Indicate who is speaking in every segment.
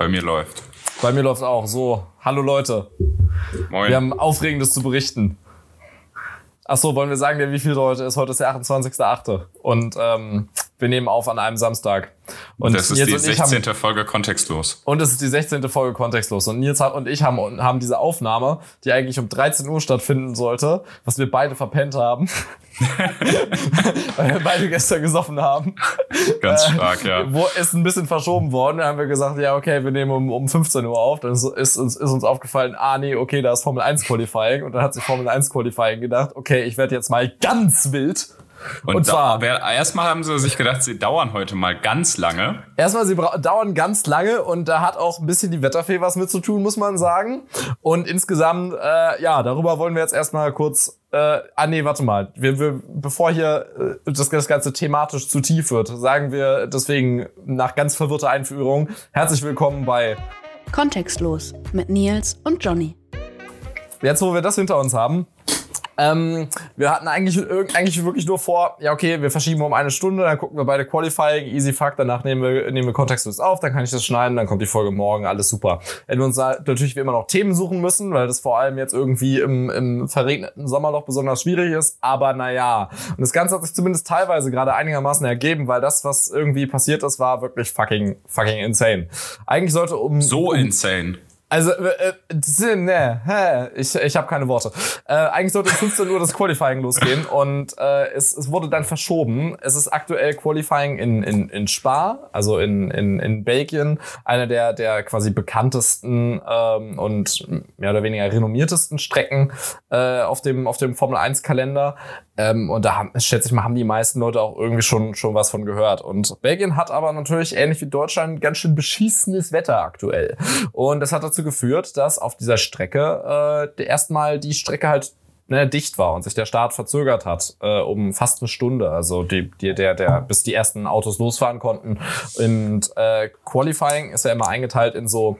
Speaker 1: Bei mir läuft.
Speaker 2: Bei mir läuft auch. So, hallo Leute.
Speaker 1: Moin.
Speaker 2: Wir haben Aufregendes zu berichten. Achso, wollen wir sagen, wie viel heute ist? Heute ist der 28.8. Und ähm, wir nehmen auf an einem Samstag. Und
Speaker 1: das ist
Speaker 2: Nils
Speaker 1: die
Speaker 2: und ich
Speaker 1: 16.
Speaker 2: Haben,
Speaker 1: Folge kontextlos.
Speaker 2: und es ist die 16. Folge kontextlos. Und Nils und ich haben, haben diese Aufnahme, die eigentlich um 13 Uhr stattfinden sollte, was wir beide verpennt haben. Weil wir beide gestern gesoffen haben.
Speaker 1: Ganz stark, ja.
Speaker 2: Wo ist ein bisschen verschoben worden. Dann haben wir gesagt, ja, okay, wir nehmen um, um 15 Uhr auf. Dann ist, ist, uns, ist uns aufgefallen, ah, nee, okay, da ist Formel 1 Qualifying. Und dann hat sich Formel 1 Qualifying gedacht, okay, ich werde jetzt mal ganz wild.
Speaker 1: Und,
Speaker 2: Und
Speaker 1: da-
Speaker 2: zwar-
Speaker 1: wer- erstmal haben sie sich gedacht, sie dauern heute mal ganz lange.
Speaker 2: Erstmal, sie dauern ganz lange und da hat auch ein bisschen die Wetterfee was mit zu tun, muss man sagen. Und insgesamt, äh, ja, darüber wollen wir jetzt erstmal kurz. Äh, ah nee, warte mal. Wir, wir, bevor hier äh, das, das Ganze thematisch zu tief wird, sagen wir deswegen nach ganz verwirrter Einführung herzlich willkommen bei
Speaker 3: Kontextlos mit Nils und Johnny.
Speaker 2: Jetzt, wo wir das hinter uns haben, ähm, wir hatten eigentlich, eigentlich wirklich nur vor, ja, okay, wir verschieben um eine Stunde, dann gucken wir beide Qualifying, easy fuck, danach nehmen wir, nehmen wir kontextlos auf, dann kann ich das schneiden, dann kommt die Folge morgen, alles super. Hätten wir uns natürlich wie immer noch Themen suchen müssen, weil das vor allem jetzt irgendwie im, im verregneten Sommerloch besonders schwierig ist, aber naja. Und das Ganze hat sich zumindest teilweise gerade einigermaßen ergeben, weil das, was irgendwie passiert ist, war wirklich fucking, fucking insane. Eigentlich sollte um...
Speaker 1: So
Speaker 2: um,
Speaker 1: insane.
Speaker 2: Also, äh, äh, ne, ich, ich habe keine Worte. Äh, eigentlich sollte um 15 Uhr das Qualifying losgehen und äh, es, es wurde dann verschoben. Es ist aktuell Qualifying in, in, in Spa, also in, in, in Belgien, eine der, der quasi bekanntesten ähm, und mehr oder weniger renommiertesten Strecken äh, auf dem, auf dem Formel 1 Kalender. Ähm, und da haben, schätze ich mal, haben die meisten Leute auch irgendwie schon, schon was von gehört. Und Belgien hat aber natürlich, ähnlich wie Deutschland, ganz schön beschissenes Wetter aktuell. Und das hat dazu geführt, dass auf dieser Strecke äh, erstmal die Strecke halt ne, dicht war und sich der Start verzögert hat äh, um fast eine Stunde. Also die, die, der, der, bis die ersten Autos losfahren konnten. Und äh, Qualifying ist ja immer eingeteilt in so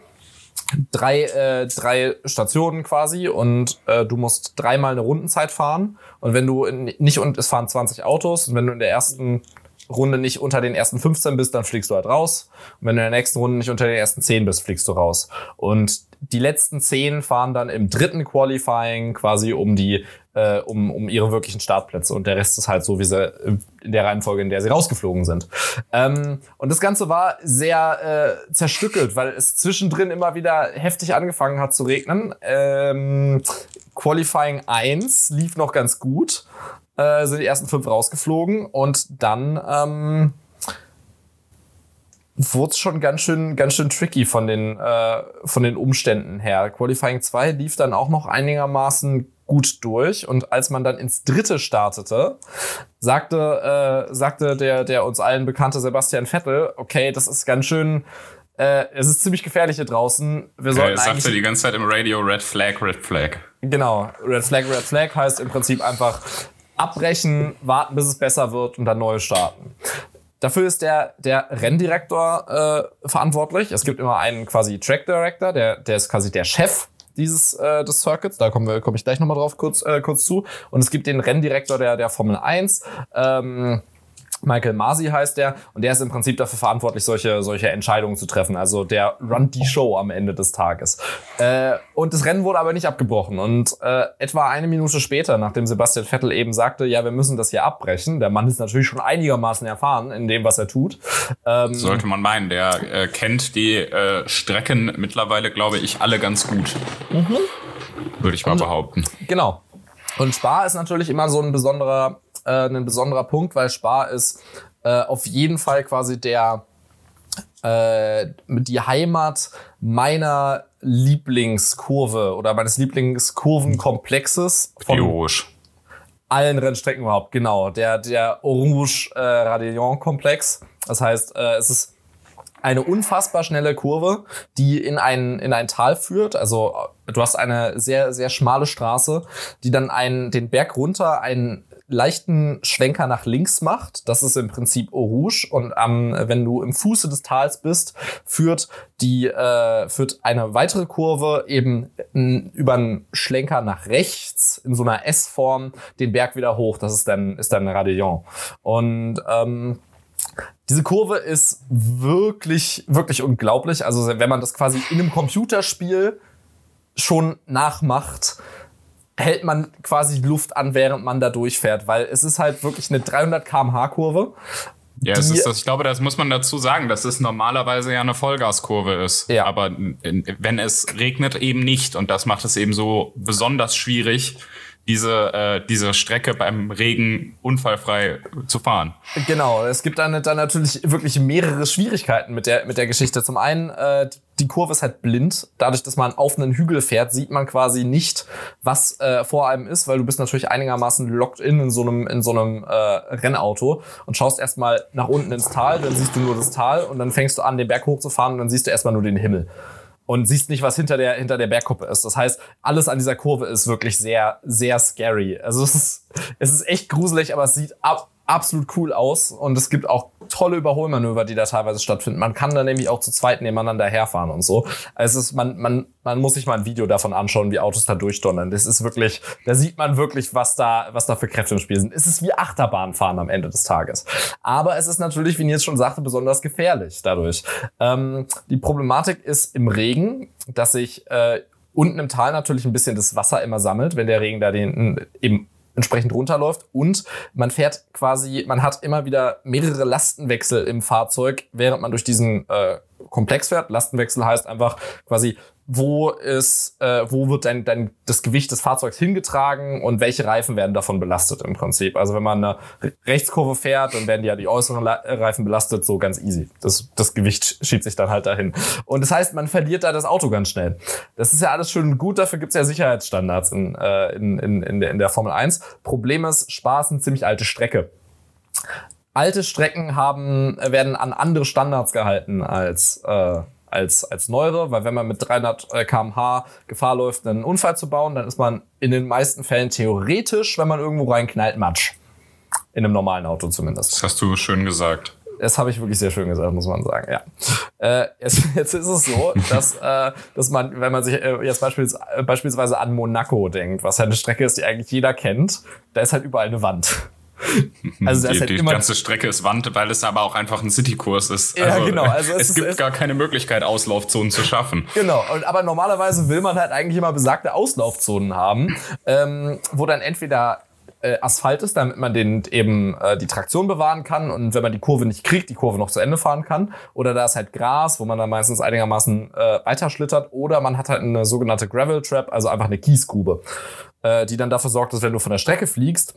Speaker 2: drei, äh, drei Stationen quasi und äh, du musst dreimal eine Rundenzeit fahren. Und wenn du in, nicht und es fahren 20 Autos und wenn du in der ersten Runde nicht unter den ersten 15 bist, dann fliegst du halt raus. Und wenn du in der nächsten Runde nicht unter den ersten 10 bist, fliegst du raus. Und die letzten 10 fahren dann im dritten Qualifying quasi um die äh, um, um ihre wirklichen Startplätze und der Rest ist halt so, wie sie äh, in der Reihenfolge, in der sie rausgeflogen sind. Ähm, und das Ganze war sehr äh, zerstückelt, weil es zwischendrin immer wieder heftig angefangen hat zu regnen. Ähm, Qualifying 1 lief noch ganz gut, äh, sind die ersten fünf rausgeflogen und dann ähm, wurde es schon ganz schön, ganz schön tricky von den, äh, von den Umständen her. Qualifying 2 lief dann auch noch einigermaßen gut durch und als man dann ins dritte startete, sagte, äh, sagte der, der uns allen bekannte Sebastian Vettel, okay, das ist ganz schön, äh, es ist ziemlich gefährlich hier draußen. Wir sollten
Speaker 1: sagte
Speaker 2: eigentlich
Speaker 1: die ganze Zeit im Radio Red Flag, Red Flag.
Speaker 2: Genau, Red Flag, Red Flag heißt im Prinzip einfach abbrechen, warten, bis es besser wird und dann neu starten. Dafür ist der, der Renndirektor äh, verantwortlich. Es gibt immer einen quasi Track Director, der, der ist quasi der Chef dieses äh, des Circuits. Da komme ich gleich nochmal drauf kurz, äh, kurz zu. Und es gibt den Renndirektor der, der Formel 1. Ähm, Michael Masi heißt der und der ist im Prinzip dafür verantwortlich, solche, solche Entscheidungen zu treffen. Also der runnt die Show am Ende des Tages. Äh, und das Rennen wurde aber nicht abgebrochen. Und äh, etwa eine Minute später, nachdem Sebastian Vettel eben sagte, ja, wir müssen das hier abbrechen, der Mann ist natürlich schon einigermaßen erfahren in dem, was er tut. Ähm,
Speaker 1: Sollte man meinen, der äh, kennt die äh, Strecken mittlerweile, glaube ich, alle ganz gut. Würde ich mal behaupten.
Speaker 2: Genau. Und Spa ist natürlich immer so ein besonderer, äh, ein besonderer Punkt, weil Spa ist äh, auf jeden Fall quasi der äh, die Heimat meiner Lieblingskurve oder meines Lieblingskurvenkomplexes von
Speaker 1: Biologisch.
Speaker 2: allen Rennstrecken überhaupt. Genau, der der Orange äh, Radillon Komplex. Das heißt, äh, es ist eine unfassbar schnelle Kurve, die in ein, in ein Tal führt. Also äh, du hast eine sehr, sehr schmale Straße, die dann einen, den Berg runter einen leichten Schwenker nach links macht. Das ist im Prinzip Eau Rouge. Und ähm, wenn du im Fuße des Tals bist, führt die äh, führt eine weitere Kurve eben n, über einen Schlenker nach rechts in so einer S-Form den Berg wieder hoch. Das ist dann ist dann Radillon. Und ähm, Diese Kurve ist wirklich, wirklich unglaublich. Also wenn man das quasi in einem Computerspiel schon nachmacht, hält man quasi Luft an, während man da durchfährt, weil es ist halt wirklich eine 300 km/h Kurve.
Speaker 1: Ja, es ist das, ich glaube, das muss man dazu sagen, dass es normalerweise ja eine Vollgaskurve ist.
Speaker 2: Ja.
Speaker 1: Aber wenn es regnet, eben nicht. Und das macht es eben so besonders schwierig, diese, äh, diese Strecke beim Regen unfallfrei zu fahren.
Speaker 2: Genau, es gibt dann, dann natürlich wirklich mehrere Schwierigkeiten mit der, mit der Geschichte. Zum einen, äh, die Kurve ist halt blind. Dadurch, dass man auf einen Hügel fährt, sieht man quasi nicht, was äh, vor einem ist, weil du bist natürlich einigermaßen locked in in so einem, in so einem äh, Rennauto und schaust erstmal nach unten ins Tal, dann siehst du nur das Tal und dann fängst du an, den Berg hochzufahren und dann siehst du erstmal nur den Himmel und siehst nicht, was hinter der, hinter der Bergkuppe ist. Das heißt, alles an dieser Kurve ist wirklich sehr, sehr scary. Also es ist, es ist echt gruselig, aber es sieht ab, absolut cool aus und es gibt auch tolle Überholmanöver, die da teilweise stattfinden. Man kann da nämlich auch zu zweit nebeneinander herfahren und so. Es ist, man, man, man muss sich mal ein Video davon anschauen, wie Autos da durchdonnern. Das ist wirklich, da sieht man wirklich, was da, was da für Kräfte im Spiel sind. Es ist wie Achterbahnfahren am Ende des Tages. Aber es ist natürlich, wie Nils schon sagte, besonders gefährlich dadurch. Ähm, die Problematik ist im Regen, dass sich äh, unten im Tal natürlich ein bisschen das Wasser immer sammelt, wenn der Regen da den eben entsprechend runterläuft und man fährt quasi, man hat immer wieder mehrere Lastenwechsel im Fahrzeug, während man durch diesen äh, Komplex fährt. Lastenwechsel heißt einfach quasi, wo ist, äh, wo wird dein, dein, das Gewicht des Fahrzeugs hingetragen und welche Reifen werden davon belastet im Prinzip. Also wenn man eine Rechtskurve fährt, dann werden ja die äußeren Reifen belastet, so ganz easy. Das, das Gewicht schiebt sich dann halt dahin. Und das heißt, man verliert da das Auto ganz schnell. Das ist ja alles schön und gut, dafür gibt's ja Sicherheitsstandards in, äh, in, in, in, der, in der Formel 1. Problem ist, Spaß eine ziemlich alte Strecke alte Strecken haben, werden an andere Standards gehalten als, äh, als, als neuere, weil wenn man mit 300 äh, kmh Gefahr läuft, einen Unfall zu bauen, dann ist man in den meisten Fällen theoretisch, wenn man irgendwo reinknallt, Matsch. In einem normalen Auto zumindest.
Speaker 1: Das hast du schön gesagt.
Speaker 2: Das habe ich wirklich sehr schön gesagt, muss man sagen. Ja. Äh, jetzt, jetzt ist es so, dass, äh, dass man, wenn man sich äh, jetzt beispielsweise, beispielsweise an Monaco denkt, was ja eine Strecke ist, die eigentlich jeder kennt, da ist halt überall eine Wand.
Speaker 1: Also das die, halt die ganze Strecke ist Wand, weil es aber auch einfach ein Citykurs ist.
Speaker 2: Ja, also, genau. Also
Speaker 1: es, es gibt es gar keine Möglichkeit, Auslaufzonen zu schaffen.
Speaker 2: Genau. Und, aber normalerweise will man halt eigentlich immer besagte Auslaufzonen haben, ähm, wo dann entweder äh, Asphalt ist, damit man den eben äh, die Traktion bewahren kann und wenn man die Kurve nicht kriegt, die Kurve noch zu Ende fahren kann. Oder da ist halt Gras, wo man dann meistens einigermaßen äh, weiterschlittert. Oder man hat halt eine sogenannte Gravel Trap, also einfach eine Kiesgrube, äh, die dann dafür sorgt, dass wenn du von der Strecke fliegst,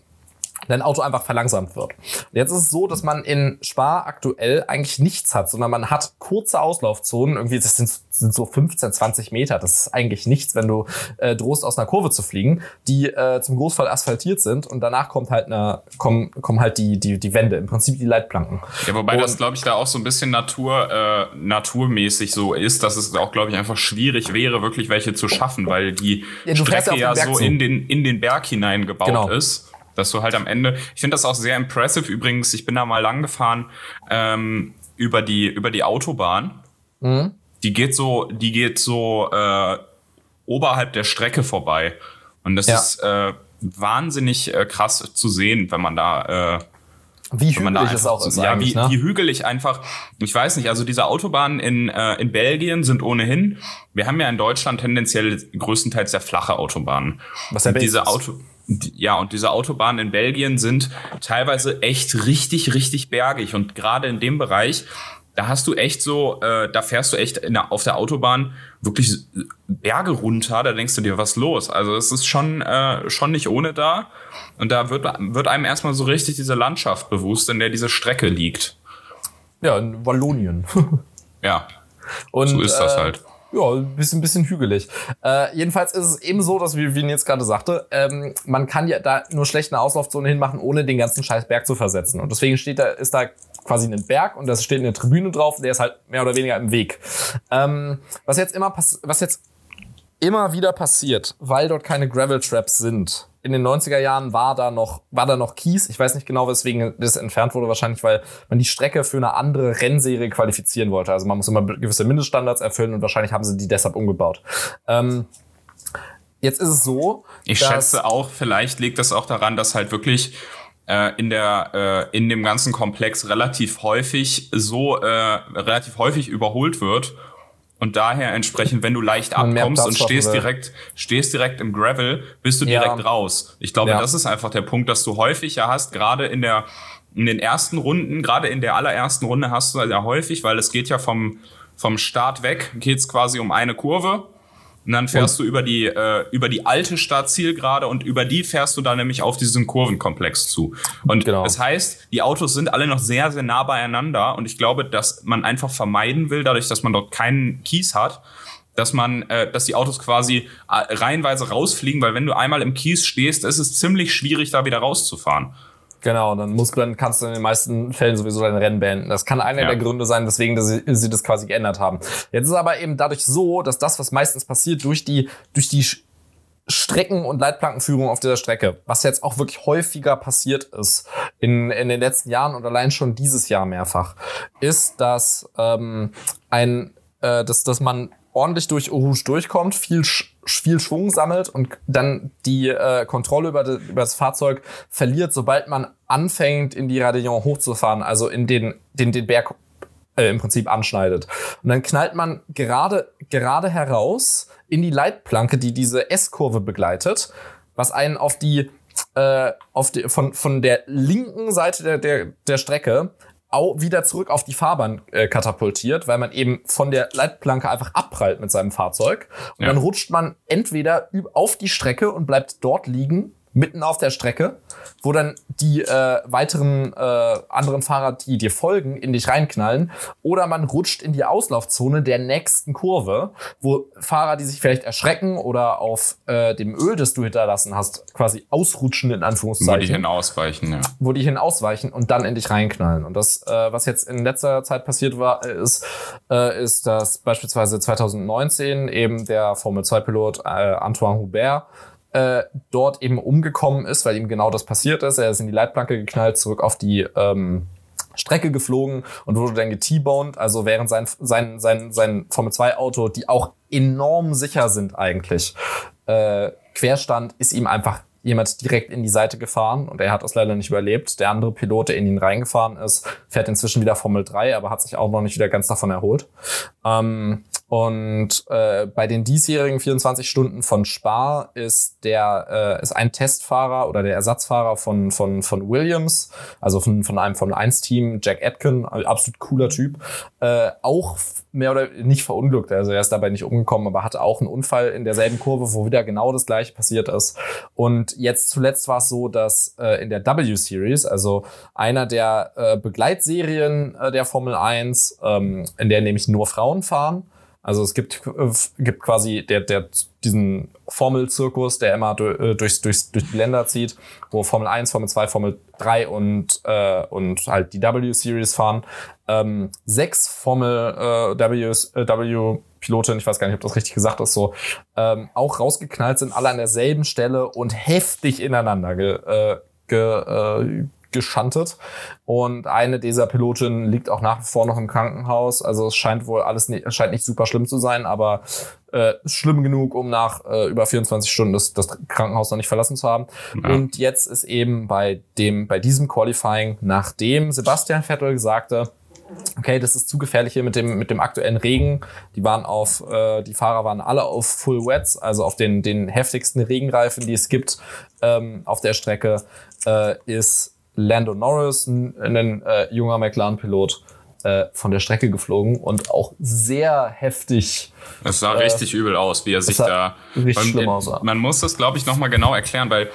Speaker 2: dein Auto einfach verlangsamt wird. Jetzt ist es so, dass man in Spar aktuell eigentlich nichts hat, sondern man hat kurze Auslaufzonen, irgendwie das sind, sind so 15, 20 Meter. Das ist eigentlich nichts, wenn du äh, drohst, aus einer Kurve zu fliegen, die äh, zum Großteil asphaltiert sind und danach kommt halt eine, kommen, kommen halt die, die, die Wände, im Prinzip die Leitplanken.
Speaker 1: Ja, wobei und, das, glaube ich, da auch so ein bisschen Natur, äh, naturmäßig so ist, dass es auch, glaube ich, einfach schwierig wäre, wirklich welche zu schaffen, weil die ja, Strecke ja, ja so in den, in den Berg hinein gebaut genau. ist dass du halt am Ende, ich finde das auch sehr impressive übrigens, ich bin da mal lang gefahren ähm, über die über die Autobahn. Mhm. Die geht so, die geht so äh, oberhalb der Strecke vorbei und das ja. ist äh, wahnsinnig äh, krass zu sehen, wenn man da äh,
Speaker 2: wie hügelig es auch ist.
Speaker 1: Ja, wie, ne? wie hügelig einfach, ich weiß nicht, also diese Autobahnen in, äh, in Belgien sind ohnehin, wir haben ja in Deutschland tendenziell größtenteils sehr flache Autobahnen.
Speaker 2: Was ja
Speaker 1: diese Auto ja, und diese Autobahnen in Belgien sind teilweise echt richtig, richtig bergig. Und gerade in dem Bereich, da hast du echt so, äh, da fährst du echt der, auf der Autobahn wirklich Berge runter. Da denkst du dir, was los? Also es ist schon, äh, schon nicht ohne da. Und da wird, wird einem erstmal so richtig diese Landschaft bewusst, in der diese Strecke liegt.
Speaker 2: Ja, in Wallonien.
Speaker 1: ja. Und, so ist das äh, halt
Speaker 2: ja, ein bisschen, bisschen hügelig. Äh, jedenfalls ist es eben so, dass, wie, wie jetzt gerade sagte, ähm, man kann ja da nur schlecht eine Auslaufzone hinmachen, ohne den ganzen scheiß Berg zu versetzen. Und deswegen steht da, ist da quasi ein Berg und da steht eine Tribüne drauf, der ist halt mehr oder weniger im Weg. Ähm, was jetzt immer was jetzt immer wieder passiert, weil dort keine Gravel Traps sind, in den 90er Jahren war da noch, war da noch Kies. Ich weiß nicht genau, weswegen das entfernt wurde. Wahrscheinlich, weil man die Strecke für eine andere Rennserie qualifizieren wollte. Also man muss immer gewisse Mindeststandards erfüllen und wahrscheinlich haben sie die deshalb umgebaut. Ähm, jetzt ist es so.
Speaker 1: Ich schätze auch, vielleicht liegt das auch daran, dass halt wirklich äh, in der äh, in dem ganzen Komplex relativ häufig so äh, relativ häufig überholt wird und daher entsprechend, wenn du leicht abkommst und stehst direkt, stehst direkt im Gravel, bist du direkt ja. raus. Ich glaube, ja. das ist einfach der Punkt, dass du häufig ja hast, gerade in der, in den ersten Runden, gerade in der allerersten Runde hast du ja häufig, weil es geht ja vom, vom Start weg, geht's quasi um eine Kurve und dann fährst und? du über die, äh, über die alte Startzielgerade und über die fährst du dann nämlich auf diesen Kurvenkomplex zu. Und genau. das heißt, die Autos sind alle noch sehr, sehr nah beieinander. Und ich glaube, dass man einfach vermeiden will, dadurch, dass man dort keinen Kies hat, dass man, äh, dass die Autos quasi äh, reihenweise rausfliegen, weil wenn du einmal im Kies stehst, ist es ziemlich schwierig, da wieder rauszufahren.
Speaker 2: Genau, dann musst du, dann kannst du in den meisten Fällen sowieso dein Rennen beenden. Das kann einer ja. der Gründe sein, weswegen sie, sie das quasi geändert haben. Jetzt ist aber eben dadurch so, dass das, was meistens passiert, durch die, durch die Strecken- und Leitplankenführung auf dieser Strecke, was jetzt auch wirklich häufiger passiert ist in, in den letzten Jahren und allein schon dieses Jahr mehrfach, ist, dass ähm, ein, äh, dass, dass man ordentlich durch Rouge durchkommt, viel, viel Schwung sammelt und dann die äh, Kontrolle über, de, über das Fahrzeug verliert, sobald man anfängt, in die Radillon hochzufahren, also in den, den, den Berg äh, im Prinzip anschneidet. Und dann knallt man gerade, gerade heraus in die Leitplanke, die diese S-Kurve begleitet, was einen auf die, äh, auf die von, von der linken Seite der, der, der Strecke auch wieder zurück auf die Fahrbahn äh, katapultiert, weil man eben von der Leitplanke einfach abprallt mit seinem Fahrzeug. Und ja. dann rutscht man entweder auf die Strecke und bleibt dort liegen mitten auf der Strecke, wo dann die äh, weiteren äh, anderen Fahrer, die dir folgen, in dich reinknallen. Oder man rutscht in die Auslaufzone der nächsten Kurve, wo Fahrer, die sich vielleicht erschrecken oder auf äh, dem Öl, das du hinterlassen hast, quasi ausrutschen in Anführungszeichen. Wo die
Speaker 1: hinausweichen, ja.
Speaker 2: Wo die hinausweichen und dann in dich reinknallen. Und das, äh, was jetzt in letzter Zeit passiert war, ist, äh, ist, dass beispielsweise 2019 eben der Formel 2-Pilot äh, Antoine Hubert äh, dort eben umgekommen ist, weil ihm genau das passiert ist. Er ist in die Leitplanke geknallt, zurück auf die ähm, Strecke geflogen und wurde dann geT-boned. Also während sein, sein, sein, sein Formel-2-Auto, die auch enorm sicher sind eigentlich, äh, Querstand, ist ihm einfach jemand direkt in die Seite gefahren und er hat das leider nicht überlebt. Der andere Pilot, der in ihn reingefahren ist, fährt inzwischen wieder Formel 3, aber hat sich auch noch nicht wieder ganz davon erholt. Ähm, und äh, bei den diesjährigen 24 Stunden von Spa ist der äh, ist ein Testfahrer oder der Ersatzfahrer von von von Williams, also von von einem Formel 1 Team, Jack Atkin, absolut cooler Typ, äh, auch mehr oder nicht verunglückt. Also er ist dabei nicht umgekommen, aber hatte auch einen Unfall in derselben Kurve, wo wieder genau das gleiche passiert ist. Und jetzt zuletzt war es so, dass äh, in der W Series, also einer der äh, Begleitserien äh, der Formel 1, ähm, in der nämlich nur Frauen fahren, also es gibt, äh, gibt quasi der, der, diesen Formelzirkus, der immer durch, durchs, durchs, durch die Länder zieht, wo Formel 1, Formel 2, Formel 3 und, äh, und halt die W-Series fahren. Ähm, sechs Formel äh, W, äh, W Pilotin, ich weiß gar nicht, ob das richtig gesagt ist, so ähm, auch rausgeknallt sind, alle an derselben Stelle und heftig ineinander ge, äh, ge, äh, geschantet. Und eine dieser Pilotinnen liegt auch nach wie vor noch im Krankenhaus. Also es scheint wohl alles nicht, scheint nicht super schlimm zu sein, aber äh, schlimm genug, um nach äh, über 24 Stunden das, das Krankenhaus noch nicht verlassen zu haben. Ja. Und jetzt ist eben bei dem, bei diesem Qualifying, nachdem Sebastian Vettel sagte, okay, das ist zu gefährlich hier mit dem, mit dem aktuellen Regen. Die waren auf, äh, die Fahrer waren alle auf Full Wets, also auf den, den heftigsten Regenreifen, die es gibt ähm, auf der Strecke, äh, ist Lando Norris, ein, ein äh, junger McLaren-Pilot, äh, von der Strecke geflogen und auch sehr heftig.
Speaker 1: Es sah äh, richtig übel aus, wie er sich da.
Speaker 2: Richtig schlimm aussah.
Speaker 1: Man muss das, glaube ich, nochmal genau erklären, weil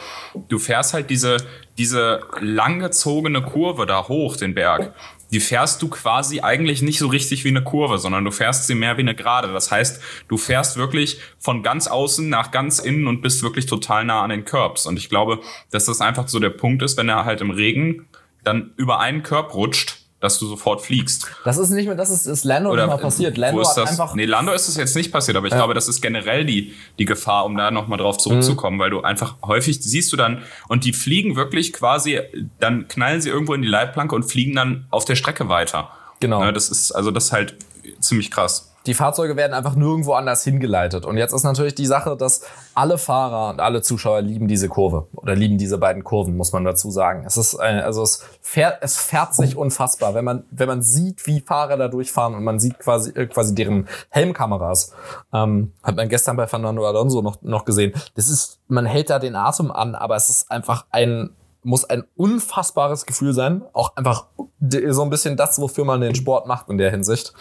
Speaker 1: du fährst halt diese, diese langgezogene Kurve da hoch, den Berg die fährst du quasi eigentlich nicht so richtig wie eine Kurve, sondern du fährst sie mehr wie eine Gerade. Das heißt, du fährst wirklich von ganz außen nach ganz innen und bist wirklich total nah an den Curbs. Und ich glaube, dass das einfach so der Punkt ist, wenn er halt im Regen dann über einen Curb rutscht, dass du sofort fliegst.
Speaker 2: Das ist nicht mehr, das ist, ist Lando Oder, immer passiert.
Speaker 1: Lando ist das? einfach. Nee, Lando ist es jetzt nicht passiert, aber ich ja. glaube, das ist generell die, die Gefahr, um da nochmal drauf zurückzukommen, mhm. weil du einfach häufig siehst du dann, und die fliegen wirklich quasi, dann knallen sie irgendwo in die Leitplanke und fliegen dann auf der Strecke weiter.
Speaker 2: Genau.
Speaker 1: Ja, ne, das ist, also das ist halt ziemlich krass.
Speaker 2: Die Fahrzeuge werden einfach nirgendwo anders hingeleitet. Und jetzt ist natürlich die Sache, dass alle Fahrer und alle Zuschauer lieben diese Kurve oder lieben diese beiden Kurven, muss man dazu sagen. Es ist, also es fährt, es fährt sich unfassbar, wenn man, wenn man sieht, wie Fahrer da durchfahren und man sieht quasi, äh, quasi deren Helmkameras. Ähm, hat man gestern bei Fernando Alonso noch, noch gesehen. Das ist, man hält da den Atem an, aber es ist einfach ein, muss ein unfassbares Gefühl sein. Auch einfach so ein bisschen das, wofür man den Sport macht in der Hinsicht.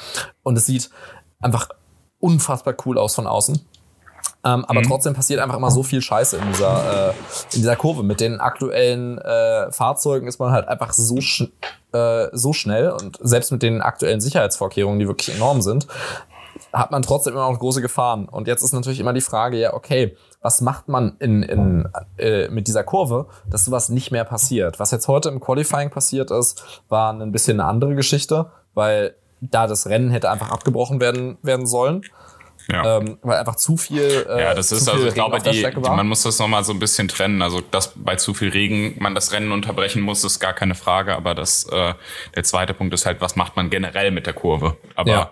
Speaker 2: Und es sieht einfach unfassbar cool aus von außen. Ähm, aber mhm. trotzdem passiert einfach immer so viel Scheiße in dieser, äh, in dieser Kurve. Mit den aktuellen äh, Fahrzeugen ist man halt einfach so, sch äh, so schnell und selbst mit den aktuellen Sicherheitsvorkehrungen, die wirklich enorm sind, hat man trotzdem immer noch große Gefahren. Und jetzt ist natürlich immer die Frage, ja, okay, was macht man in, in, äh, mit dieser Kurve, dass sowas nicht mehr passiert? Was jetzt heute im Qualifying passiert ist, war ein bisschen eine andere Geschichte, weil da das Rennen hätte einfach abgebrochen werden, werden sollen. Ja. Ähm, weil einfach zu viel.
Speaker 1: Äh, ja, das ist also, ich glaube, die, die, man muss das nochmal so ein bisschen trennen. Also, dass bei zu viel Regen man das Rennen unterbrechen muss, ist gar keine Frage. Aber das, äh, der zweite Punkt ist halt, was macht man generell mit der Kurve? Aber ja.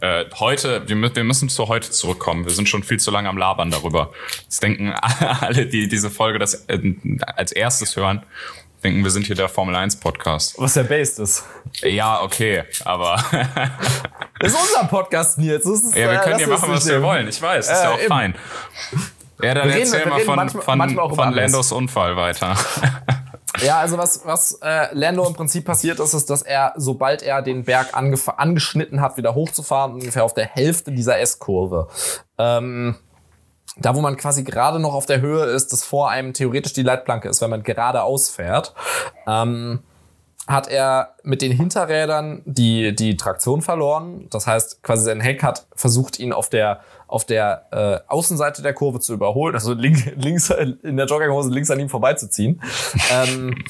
Speaker 1: äh, heute, wir, wir müssen zu heute zurückkommen. Wir sind schon viel zu lange am Labern darüber. Jetzt denken alle, die diese Folge das äh, als erstes hören, denken, wir sind hier der Formel 1 Podcast.
Speaker 2: Was der Based ist.
Speaker 1: Ja, okay, aber.
Speaker 2: das ist unser Podcast, Nils.
Speaker 1: Ist, ja, wir können hier machen, was wir wollen. Ich weiß, ist äh, ja auch eben. fein. Ja, dann reden, erzähl mal von, manchmal, von, manchmal von Landos Unfall weiter.
Speaker 2: Ja, also was, was äh, Lando im Prinzip passiert ist, ist, dass er, sobald er den Berg angeschnitten hat, wieder hochzufahren, ungefähr auf der Hälfte dieser S-Kurve, ähm, da wo man quasi gerade noch auf der Höhe ist, dass vor einem theoretisch die Leitplanke ist, wenn man geradeaus fährt, ähm, hat er mit den Hinterrädern die, die Traktion verloren. Das heißt, quasi sein Heck hat versucht, ihn auf der, auf der äh, Außenseite der Kurve zu überholen, also link, links in der Jogginghose links an ihm vorbeizuziehen. ähm,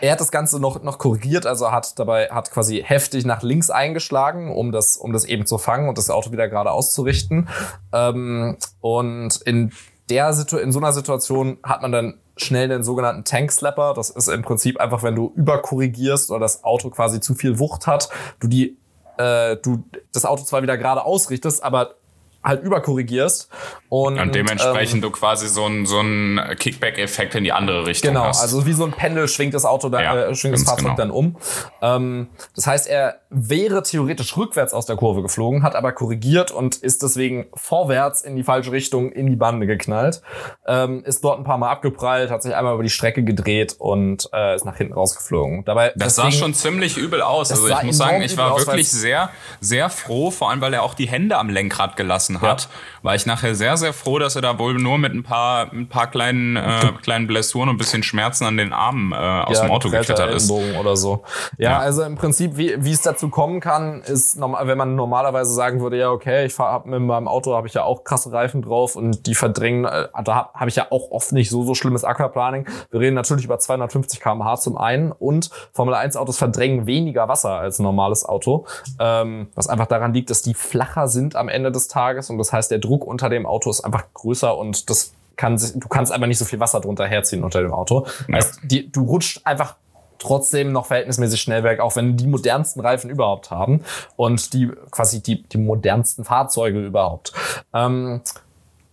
Speaker 2: er hat das Ganze noch, noch korrigiert, also hat dabei hat quasi heftig nach links eingeschlagen, um das, um das eben zu fangen und das Auto wieder gerade auszurichten. Ähm, und in der Situ in so einer Situation hat man dann schnell den sogenannten Tank Slapper. Das ist im Prinzip einfach, wenn du überkorrigierst oder das Auto quasi zu viel Wucht hat, du die äh, du das Auto zwar wieder gerade ausrichtest, aber halt überkorrigierst. Und,
Speaker 1: und dementsprechend ähm, du quasi so einen so einen Kickback-Effekt in die andere Richtung
Speaker 2: genau,
Speaker 1: hast.
Speaker 2: Genau, also wie so ein Pendel schwingt das Auto dann, ja, äh, schwingt das Fahrzeug genau. dann um. Ähm, das heißt, er wäre theoretisch rückwärts aus der Kurve geflogen, hat aber korrigiert und ist deswegen vorwärts in die falsche Richtung in die Bande geknallt. Ähm, ist dort ein paar Mal abgeprallt, hat sich einmal über die Strecke gedreht und äh, ist nach hinten rausgeflogen. Dabei,
Speaker 1: das deswegen, sah schon ziemlich übel aus. Also ich muss sagen, ich war wirklich sehr, sehr froh, vor allem weil er auch die Hände am Lenkrad gelassen gelassen hat, ja. war ich nachher sehr, sehr froh, dass er da wohl nur mit ein paar, ein paar kleinen, äh, kleinen Blessuren und ein bisschen Schmerzen an den Armen äh, aus ja, dem Auto geklettert ist.
Speaker 2: oder so. Ja, ja, also im Prinzip, wie, wie es dazu kommen kann, ist, wenn man normalerweise sagen würde, ja, okay, ich fahre mit meinem Auto, habe ich ja auch krasse Reifen drauf und die verdrängen, äh, da habe hab ich ja auch oft nicht so, so schlimmes Aquaplaning. Wir reden natürlich über 250 km/h zum einen und Formel 1 Autos verdrängen weniger Wasser als ein normales Auto, ähm, was einfach daran liegt, dass die flacher sind am Ende des Tages Tages und das heißt, der Druck unter dem Auto ist einfach größer und das kann du kannst einfach nicht so viel Wasser drunter herziehen unter dem Auto. Ja. Heißt, die, du rutscht einfach trotzdem noch verhältnismäßig schnell weg, auch wenn die modernsten Reifen überhaupt haben und die quasi die, die modernsten Fahrzeuge überhaupt. Ähm,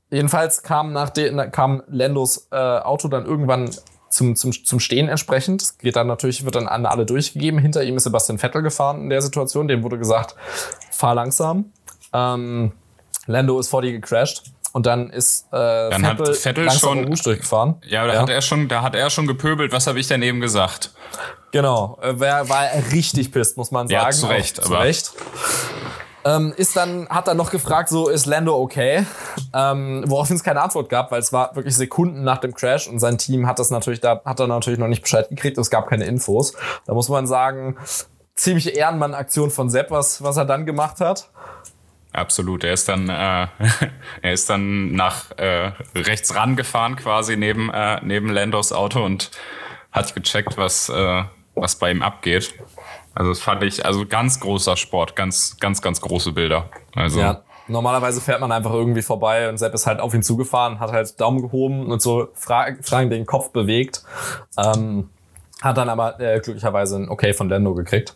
Speaker 2: jedenfalls kam nach den, kam Lendos äh, Auto dann irgendwann zum, zum, zum Stehen entsprechend. Das geht dann natürlich, wird dann an alle durchgegeben. Hinter ihm ist Sebastian Vettel gefahren in der Situation. Dem wurde gesagt, fahr langsam. Ähm, Lando ist vor dir gecrashed. Und dann ist äh,
Speaker 1: dann Vettel, hat Vettel schon
Speaker 2: durchgefahren.
Speaker 1: Ja, da ja. hat er schon, da hat er schon gepöbelt. Was habe ich denn eben gesagt?
Speaker 2: Genau, äh, war, war richtig pisst, muss man sagen. Ja,
Speaker 1: zu Recht,
Speaker 2: aber. Zu Recht. Ähm, ist dann, hat dann noch gefragt, so ist Lando okay? Ähm, woraufhin es keine Antwort gab, weil es war wirklich Sekunden nach dem Crash und sein Team hat das natürlich, da hat er natürlich noch nicht Bescheid gekriegt, es gab keine Infos. Da muss man sagen, ziemliche Ehrenmann-Aktion von Sepp, was, was er dann gemacht hat.
Speaker 1: Absolut. Er ist dann, äh, er ist dann nach äh, rechts rangefahren quasi neben äh, neben Landos Auto und hat gecheckt, was äh, was bei ihm abgeht. Also das fand ich also ganz großer Sport, ganz ganz ganz große Bilder. Also
Speaker 2: ja. Normalerweise fährt man einfach irgendwie vorbei und Sepp ist halt auf ihn zugefahren, hat halt Daumen gehoben und so fragend den Kopf bewegt. Ähm, hat dann aber äh, glücklicherweise ein Okay von Lando gekriegt.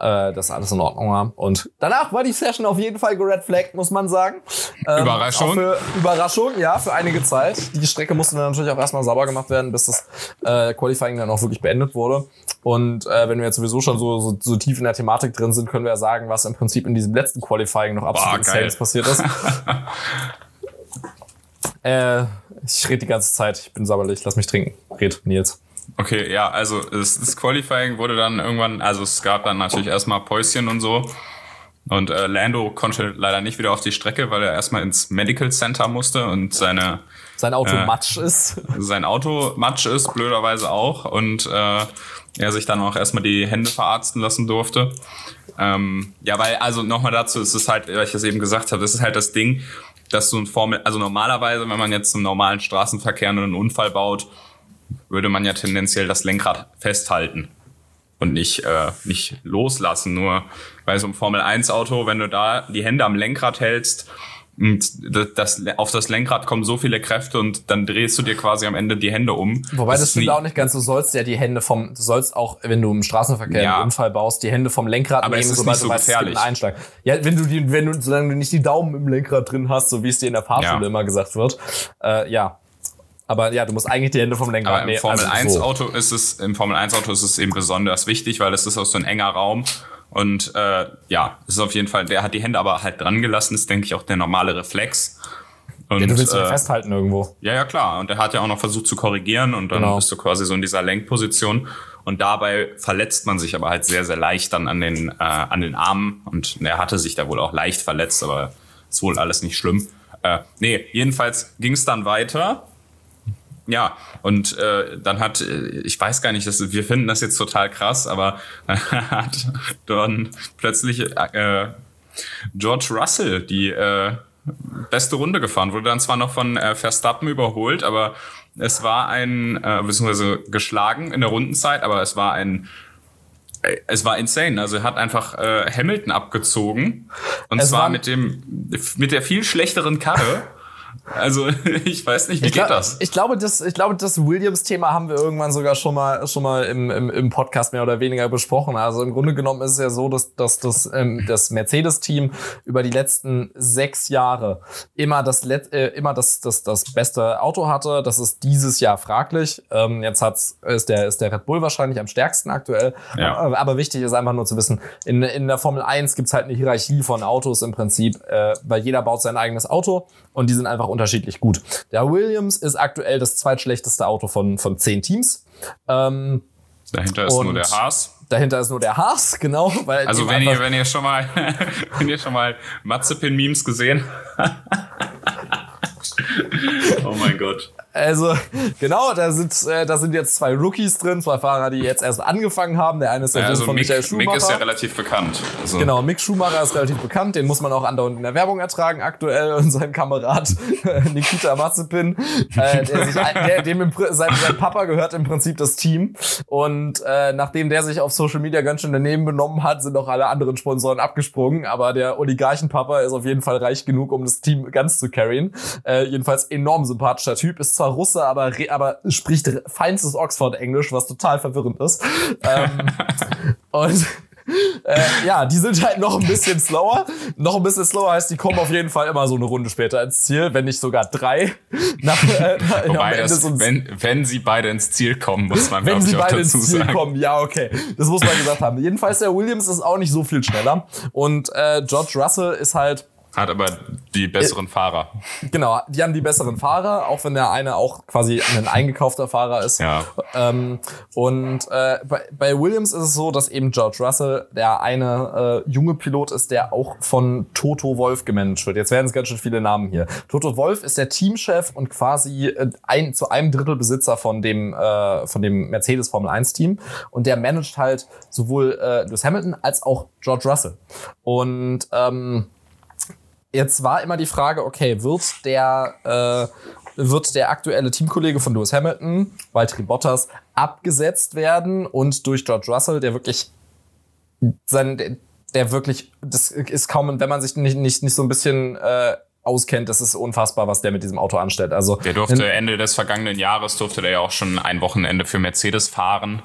Speaker 2: Äh, dass alles in Ordnung war. Und danach war die Session auf jeden Fall geredflaggt, muss man sagen.
Speaker 1: Ähm, Überraschung.
Speaker 2: Für, Überraschung, ja, für einige Zeit. Die Strecke musste dann natürlich auch erstmal sauber gemacht werden, bis das äh, Qualifying dann auch wirklich beendet wurde. Und äh, wenn wir jetzt sowieso schon so, so, so tief in der Thematik drin sind, können wir ja sagen, was im Prinzip in diesem letzten Qualifying noch absolut Boah, passiert ist. äh, ich rede die ganze Zeit, ich bin sabberlich, lass mich trinken. Red, Nils.
Speaker 1: Okay, ja, also das, das Qualifying wurde dann irgendwann, also es gab dann natürlich erstmal Päuschen und so. Und äh, Lando konnte leider nicht wieder auf die Strecke, weil er erstmal ins Medical Center musste und seine
Speaker 2: sein Auto äh, matsch ist.
Speaker 1: Sein Auto matsch ist, blöderweise auch. Und äh, er sich dann auch erstmal die Hände verarzten lassen durfte. Ähm, ja, weil, also nochmal dazu, ist es halt, weil ich das eben gesagt habe, das ist halt das Ding, dass du ein Formel, also normalerweise, wenn man jetzt im normalen Straßenverkehr einen Unfall baut, würde man ja tendenziell das Lenkrad festhalten und nicht, äh, nicht loslassen. Nur bei so einem Formel-1-Auto, wenn du da die Hände am Lenkrad hältst, und das, auf das Lenkrad kommen so viele Kräfte und dann drehst du dir quasi am Ende die Hände um.
Speaker 2: Wobei das, das stimmt auch nicht ganz. Du sollst ja die Hände vom, du sollst auch, wenn du im Straßenverkehr ja. einen Unfall baust, die Hände vom Lenkrad
Speaker 1: aber nehmen, sobald so du weißt, gefährlich.
Speaker 2: einen Einschlag. Ja, wenn du die, wenn du, solange du nicht die Daumen im Lenkrad drin hast, so wie es dir in der Fahrschule ja. immer gesagt wird, äh, ja, aber ja, du musst eigentlich die Hände vom Lenkrad
Speaker 1: nehmen. Im Formel also 1 so. Auto ist es, im Formel 1 Auto ist es eben besonders wichtig, weil es ist auch so ein enger Raum. Und äh, ja, es ist auf jeden Fall, der hat die Hände aber halt dran gelassen, ist, denke ich, auch der normale Reflex.
Speaker 2: Und, ja, du willst äh, festhalten irgendwo.
Speaker 1: Ja, ja, klar. Und er hat ja auch noch versucht zu korrigieren und dann genau. bist du quasi so in dieser Lenkposition. Und dabei verletzt man sich aber halt sehr, sehr leicht dann an den, äh, an den Armen. Und er hatte sich da wohl auch leicht verletzt, aber ist wohl alles nicht schlimm. Äh, nee, jedenfalls ging es dann weiter ja, und äh, dann hat, äh, ich weiß gar nicht, das, wir finden das jetzt total krass, aber hat dann plötzlich äh, George Russell die äh, beste Runde gefahren, wurde dann zwar noch von äh, Verstappen überholt, aber es war ein, äh, beziehungsweise geschlagen in der Rundenzeit, aber es war ein äh, es war insane. Also er hat einfach äh, Hamilton abgezogen. Und es zwar mit dem mit der viel schlechteren Karre. Also ich weiß nicht, wie ich geht das?
Speaker 2: Ich glaube, das, ich glaube, das Williams-Thema haben wir irgendwann sogar schon mal, schon mal im, im, im Podcast mehr oder weniger besprochen. Also im Grunde genommen ist es ja so, dass, dass das, ähm, das Mercedes-Team über die letzten sechs Jahre immer das, äh, immer das, das, das beste Auto hatte. Das ist dieses Jahr fraglich. Ähm, jetzt hat's, ist, der, ist der Red Bull wahrscheinlich am stärksten aktuell. Ja. Aber, aber wichtig ist einfach nur zu wissen, in, in der Formel 1 gibt's halt eine Hierarchie von Autos im Prinzip, äh, weil jeder baut sein eigenes Auto und die sind einfach unterschiedlich gut. Der Williams ist aktuell das zweitschlechteste Auto von, von zehn Teams. Ähm,
Speaker 1: Dahinter ist nur der Haas.
Speaker 2: Dahinter ist nur der Haas, genau.
Speaker 1: Weil also wenn ihr, wenn ihr schon mal, wenn ihr schon mal Mazepin-Memes gesehen Oh mein Gott.
Speaker 2: Also, genau, da sind, äh, da sind jetzt zwei Rookies drin, zwei Fahrer, die jetzt erst angefangen haben. Der eine ist der ja, also
Speaker 1: von
Speaker 2: Mick,
Speaker 1: Michael Schumacher. Mick ist ja relativ bekannt.
Speaker 2: Also. Genau, Mick Schumacher ist relativ bekannt. Den muss man auch andauernd in der Werbung ertragen aktuell. Und sein Kamerad Nikita Mazepin, äh, der sich, der, dem im, sein, sein Papa gehört im Prinzip das Team. Und äh, nachdem der sich auf Social Media ganz schön daneben benommen hat, sind auch alle anderen Sponsoren abgesprungen. Aber der Oligarchenpapa ist auf jeden Fall reich genug, um das Team ganz zu carryen. Äh, jedenfalls enorm sympathischer Typ, ist zwar Russe, aber, aber spricht feinstes Oxford-Englisch, was total verwirrend ist. ähm, und äh, ja, die sind halt noch ein bisschen slower. Noch ein bisschen slower heißt, die kommen auf jeden Fall immer so eine Runde später ins Ziel, wenn nicht sogar drei.
Speaker 1: Nach, äh, Wobei das, wenn, wenn sie beide ins Ziel kommen, muss man Wenn sie beide ins Ziel sagen. kommen,
Speaker 2: ja, okay. Das muss man gesagt haben. Jedenfalls der Williams ist auch nicht so viel schneller. Und äh, George Russell ist halt
Speaker 1: hat aber die besseren Fahrer.
Speaker 2: Genau, die haben die besseren Fahrer, auch wenn der eine auch quasi ein eingekaufter Fahrer ist.
Speaker 1: Ja.
Speaker 2: Ähm, und äh, bei, bei Williams ist es so, dass eben George Russell der eine äh, junge Pilot ist, der auch von Toto Wolf gemanagt wird. Jetzt werden es ganz schön viele Namen hier. Toto Wolf ist der Teamchef und quasi äh, ein, zu einem Drittel Besitzer von dem, äh, von dem Mercedes Formel 1 Team. Und der managt halt sowohl äh, Lewis Hamilton als auch George Russell. Und ähm, Jetzt war immer die Frage, okay, wird der, äh, wird der aktuelle Teamkollege von Lewis Hamilton, Valtteri Bottas, abgesetzt werden und durch George Russell, der wirklich sein, der wirklich, das ist kaum, wenn man sich nicht, nicht, nicht so ein bisschen äh, auskennt, das ist unfassbar, was der mit diesem Auto anstellt. Also
Speaker 1: der durfte Ende des vergangenen Jahres durfte der ja auch schon ein Wochenende für Mercedes fahren.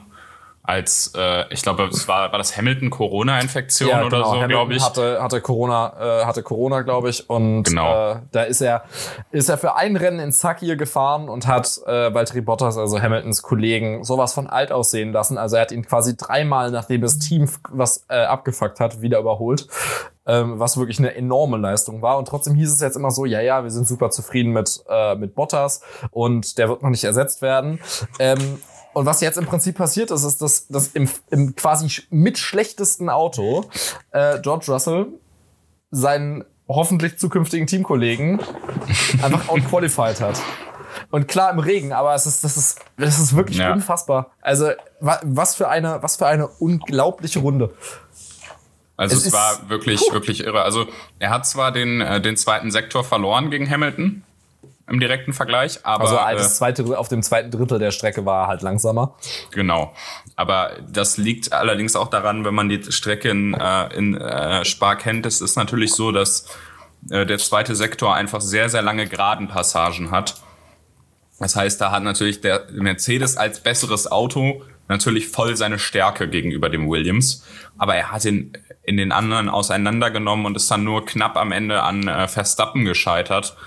Speaker 1: Als äh, ich glaube, es war war das Hamilton Corona Infektion ja, oder genau. so, glaube ich.
Speaker 2: Hatte hatte Corona äh, hatte Corona, glaube ich und genau. äh, da ist er ist er für ein Rennen in Sakir gefahren und hat äh, Valtteri Bottas, also Hamiltons Kollegen, sowas von alt aussehen lassen. Also er hat ihn quasi dreimal nachdem das Team was äh, abgefuckt hat, wieder überholt. Ähm, was wirklich eine enorme Leistung war. Und trotzdem hieß es jetzt immer so, ja, ja, wir sind super zufrieden mit, äh, mit Bottas und der wird noch nicht ersetzt werden. Ähm, und was jetzt im Prinzip passiert ist, ist, dass, dass im, im quasi mit schlechtesten Auto äh, George Russell seinen hoffentlich zukünftigen Teamkollegen einfach outqualified hat. Und klar im Regen, aber es ist, das ist, das ist wirklich ja. unfassbar. Also, was für eine, was für eine unglaubliche Runde.
Speaker 1: Also es, es war wirklich, puh. wirklich irre. Also er hat zwar den, äh, den zweiten Sektor verloren gegen Hamilton, im direkten Vergleich. Aber,
Speaker 2: also das äh, zweite, auf dem zweiten Drittel der Strecke war halt langsamer.
Speaker 1: Genau. Aber das liegt allerdings auch daran, wenn man die Strecke in, äh, in äh, Spa kennt, es ist natürlich so, dass äh, der zweite Sektor einfach sehr, sehr lange geraden Passagen hat. Das heißt, da hat natürlich der Mercedes als besseres Auto natürlich voll seine Stärke gegenüber dem Williams. Aber er hat ihn in den anderen auseinandergenommen und ist dann nur knapp am Ende an äh, Verstappen gescheitert.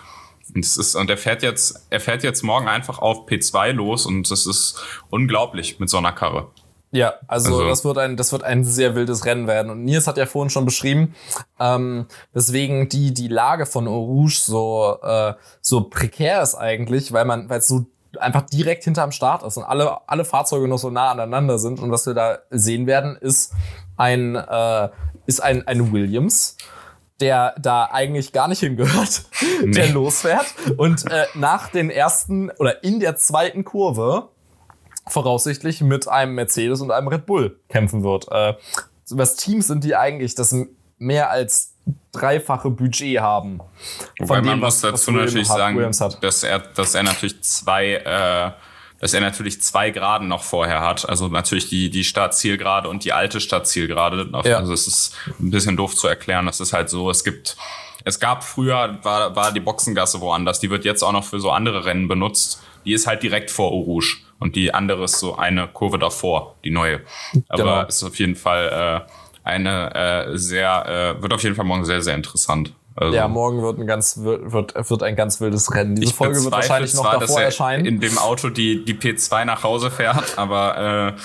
Speaker 1: Und, es ist, und er fährt jetzt, er fährt jetzt morgen einfach auf P2 los und das ist unglaublich mit so einer Karre.
Speaker 2: Ja, also, also, das wird ein, das wird ein sehr wildes Rennen werden. Und Nils hat ja vorhin schon beschrieben, ähm, weswegen die die Lage von Eau Rouge so äh, so prekär ist eigentlich, weil man, weil es so einfach direkt hinterm Start ist und alle alle Fahrzeuge noch so nah aneinander sind. Und was wir da sehen werden, ist ein äh, ist ein ein Williams der da eigentlich gar nicht hingehört, nee. der losfährt und äh, nach den ersten oder in der zweiten Kurve voraussichtlich mit einem Mercedes und einem Red Bull kämpfen wird. Äh, was Teams sind, die eigentlich das mehr als dreifache Budget haben.
Speaker 1: Wobei dem, man muss dazu natürlich sagen, dass er, dass er natürlich zwei äh, dass er natürlich zwei Graden noch vorher hat. Also natürlich die, die Startzielgerade und die alte Startzielgerade. Ja. Also es ist ein bisschen doof zu erklären. Das ist halt so, es gibt, es gab früher, war, war die Boxengasse woanders. Die wird jetzt auch noch für so andere Rennen benutzt. Die ist halt direkt vor Eau Rouge. Und die andere ist so eine Kurve davor, die neue. Aber genau. ist auf jeden Fall äh, eine äh, sehr, äh, wird auf jeden Fall morgen sehr, sehr interessant.
Speaker 2: Also ja, morgen wird ein ganz wird, wird ein ganz wildes Rennen. Diese Folge wird wahrscheinlich noch zwar, davor erscheinen.
Speaker 1: In dem Auto die die P2 nach Hause fährt, aber äh,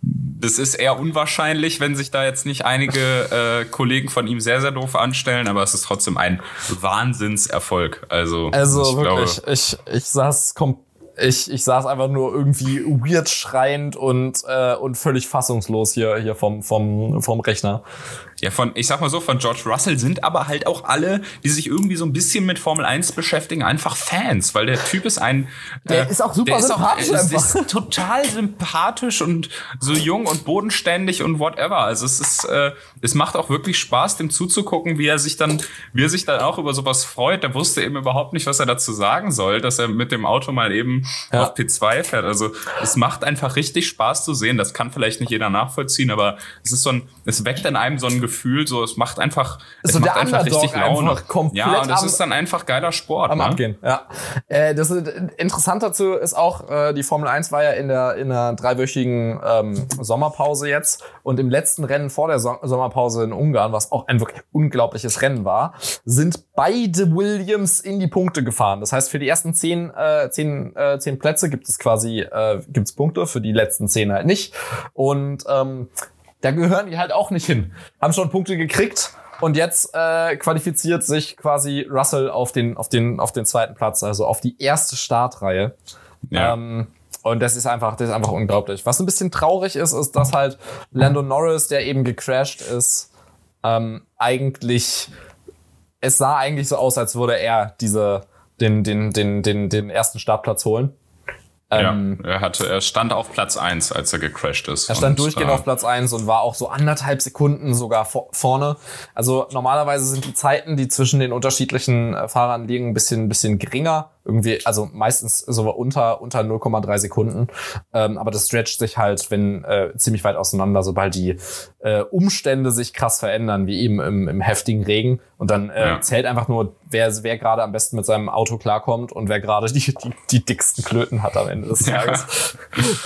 Speaker 1: das ist eher unwahrscheinlich, wenn sich da jetzt nicht einige äh, Kollegen von ihm sehr, sehr doof anstellen, aber es ist trotzdem ein Wahnsinnserfolg. Also,
Speaker 2: also ich wirklich, glaube, ich, ich saß komplett ich, ich saß einfach nur irgendwie weird schreiend und, äh, und völlig fassungslos hier, hier vom, vom, vom Rechner.
Speaker 1: Ja, von, ich sag mal so, von George Russell sind aber halt auch alle, die sich irgendwie so ein bisschen mit Formel 1 beschäftigen, einfach Fans, weil der Typ ist ein.
Speaker 2: Der äh, ist auch super sympathisch.
Speaker 1: Auch, ist, ist total sympathisch und so jung und bodenständig und whatever. Also es ist, äh, es macht auch wirklich Spaß, dem zuzugucken, wie er sich dann, wie er sich dann auch über sowas freut. Der wusste eben überhaupt nicht, was er dazu sagen soll, dass er mit dem Auto mal eben ja. auf P2 fährt. Also es macht einfach richtig Spaß zu sehen. Das kann vielleicht nicht jeder nachvollziehen, aber es ist so ein, es weckt in einem so ein Gefühl, so es macht einfach, es so macht einfach richtig Laune. Einfach komplett ja, und es ist dann einfach geiler Sport.
Speaker 2: Am ne? Abgehen, ja. Äh, das ist, interessant dazu ist auch, äh, die Formel 1 war ja in der in einer dreiwöchigen ähm, Sommerpause jetzt und im letzten Rennen vor der so Sommerpause in Ungarn, was auch ein wirklich unglaubliches Rennen war, sind beide Williams in die Punkte gefahren. Das heißt, für die ersten zehn, äh, zehn, äh, zehn Plätze gibt es quasi äh, gibt's Punkte, für die letzten zehn halt nicht. Und ähm, da gehören die halt auch nicht hin. Haben schon Punkte gekriegt und jetzt äh, qualifiziert sich quasi Russell auf den, auf den, auf den zweiten Platz, also auf die erste Startreihe. Ja. Ähm, und das ist einfach, das ist einfach unglaublich. Was ein bisschen traurig ist, ist, dass halt Lando Norris, der eben gecrashed ist, ähm, eigentlich, es sah eigentlich so aus, als würde er diese, den, den, den, den, den ersten Startplatz holen.
Speaker 1: Ähm, ja, er hatte, er stand auf Platz eins, als er gecrashed ist.
Speaker 2: Er stand durchgehend auf Platz eins und war auch so anderthalb Sekunden sogar vorne. Also normalerweise sind die Zeiten, die zwischen den unterschiedlichen äh, Fahrern liegen, ein bisschen, ein bisschen geringer. Irgendwie, also meistens so unter, unter 0,3 Sekunden. Ähm, aber das stretcht sich halt, wenn äh, ziemlich weit auseinander, sobald die äh, Umstände sich krass verändern, wie eben im, im heftigen Regen. Und dann äh, ja. zählt einfach nur wer, wer gerade am besten mit seinem Auto klarkommt und wer gerade die, die, die dicksten Klöten hat am Ende des Tages.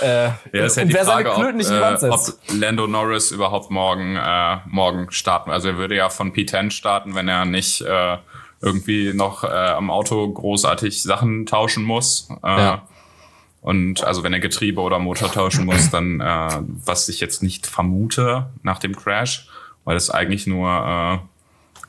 Speaker 1: Ja. äh, ja, ist ja und die wer Frage, seine Klöten ob, nicht in die Wand setzt. ob Lando Norris überhaupt morgen, äh, morgen starten. Also er würde ja von P10 starten, wenn er nicht äh, irgendwie noch äh, am Auto großartig Sachen tauschen muss. Äh, ja. Und also wenn er Getriebe oder Motor tauschen muss, dann, äh, was ich jetzt nicht vermute nach dem Crash, weil es eigentlich nur äh,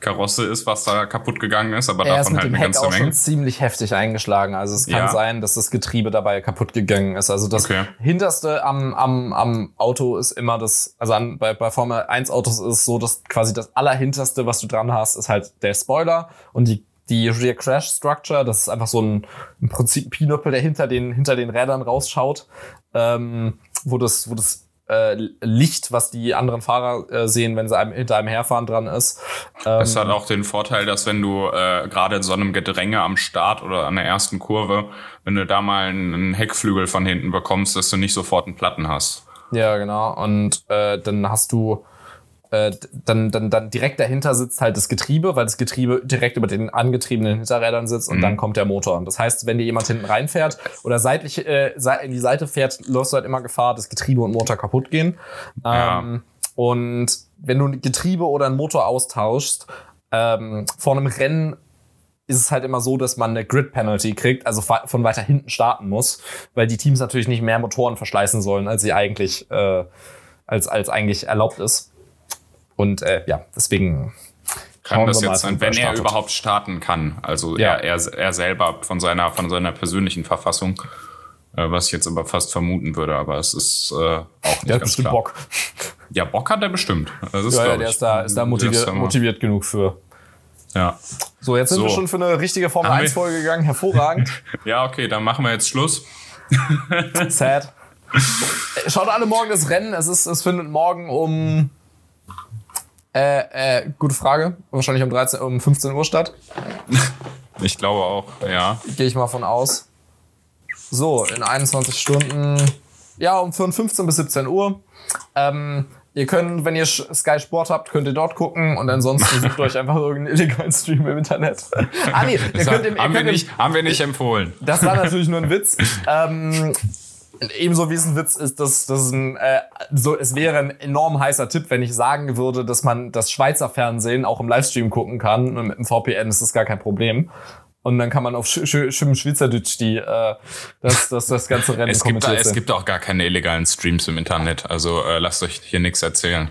Speaker 1: Karosse ist, was da kaputt gegangen ist, aber er davon ist halt eine ganze
Speaker 2: Heck
Speaker 1: Menge.
Speaker 2: Auch schon ziemlich heftig eingeschlagen. Also es kann ja. sein, dass das Getriebe dabei kaputt gegangen ist. Also das okay. hinterste am, am, am Auto ist immer das, also an, bei, bei Formel 1 Autos ist es so, dass quasi das allerhinterste, was du dran hast, ist halt der Spoiler und die die Rear Crash Structure, das ist einfach so ein im Prinzip Pinöppel, der hinter den hinter den Rädern rausschaut, ähm, wo das wo das äh, Licht, was die anderen Fahrer äh, sehen, wenn sie einem, hinter einem herfahren dran ist.
Speaker 1: Ähm, es hat auch den Vorteil, dass wenn du äh, gerade in so einem Gedränge am Start oder an der ersten Kurve, wenn du da mal einen Heckflügel von hinten bekommst, dass du nicht sofort einen Platten hast.
Speaker 2: Ja, genau. Und äh, dann hast du äh, dann, dann, dann direkt dahinter sitzt halt das Getriebe, weil das Getriebe direkt über den angetriebenen Hinterrädern sitzt und mhm. dann kommt der Motor. Das heißt, wenn dir jemand hinten reinfährt oder seitlich äh, in die Seite fährt, läufst du halt immer Gefahr, dass Getriebe und Motor kaputt gehen. Ja. Ähm, und wenn du ein Getriebe oder einen Motor austauschst, ähm, vor einem Rennen ist es halt immer so, dass man eine Grid Penalty kriegt, also von weiter hinten starten muss, weil die Teams natürlich nicht mehr Motoren verschleißen sollen, als sie eigentlich äh, als als eigentlich erlaubt ist. Und äh, ja, deswegen
Speaker 1: kann das jetzt sein, wenn er startet. überhaupt starten kann. Also ja. er, er, er selber von seiner, von seiner persönlichen Verfassung, äh, was ich jetzt aber fast vermuten würde, aber es ist äh, auch nicht
Speaker 2: der ganz bestimmt klar. Bock.
Speaker 1: Ja, Bock hat er bestimmt.
Speaker 2: Das ist, ja, ja, der ist da, ist da motiviert, motiviert genug für.
Speaker 1: Ja.
Speaker 2: So, jetzt sind so. wir schon für eine richtige Formel 1 Folge gegangen. Hervorragend.
Speaker 1: ja, okay, dann machen wir jetzt Schluss.
Speaker 2: Sad. Schaut alle morgen das Rennen. Es ist, es findet morgen um äh, äh, gute Frage. Wahrscheinlich um 13, um 15 Uhr statt.
Speaker 1: Ich glaube auch, ja.
Speaker 2: Gehe ich mal von aus. So, in 21 Stunden. Ja, um von 15 bis 17 Uhr. Ähm, ihr könnt, wenn ihr Sky Sport habt, könnt ihr dort gucken und ansonsten sucht euch einfach irgendeinen illegalen Stream im Internet.
Speaker 1: ah, nee, ihr könnt im, ihr haben, könnt wir nicht, haben wir nicht empfohlen.
Speaker 2: Das war natürlich nur ein Witz. ähm, Ebenso wie es ein Witz ist, dass das ein, äh, so, es wäre ein enorm heißer Tipp, wenn ich sagen würde, dass man das Schweizer Fernsehen auch im Livestream gucken kann. Und mit dem VPN ist das gar kein Problem. Und dann kann man auf Sch Sch Schweizerdeutsch die äh, das, das, das ganze Rennen
Speaker 1: es gibt da, Es gibt auch gar keine illegalen Streams im Internet. Also äh, lasst euch hier nichts erzählen.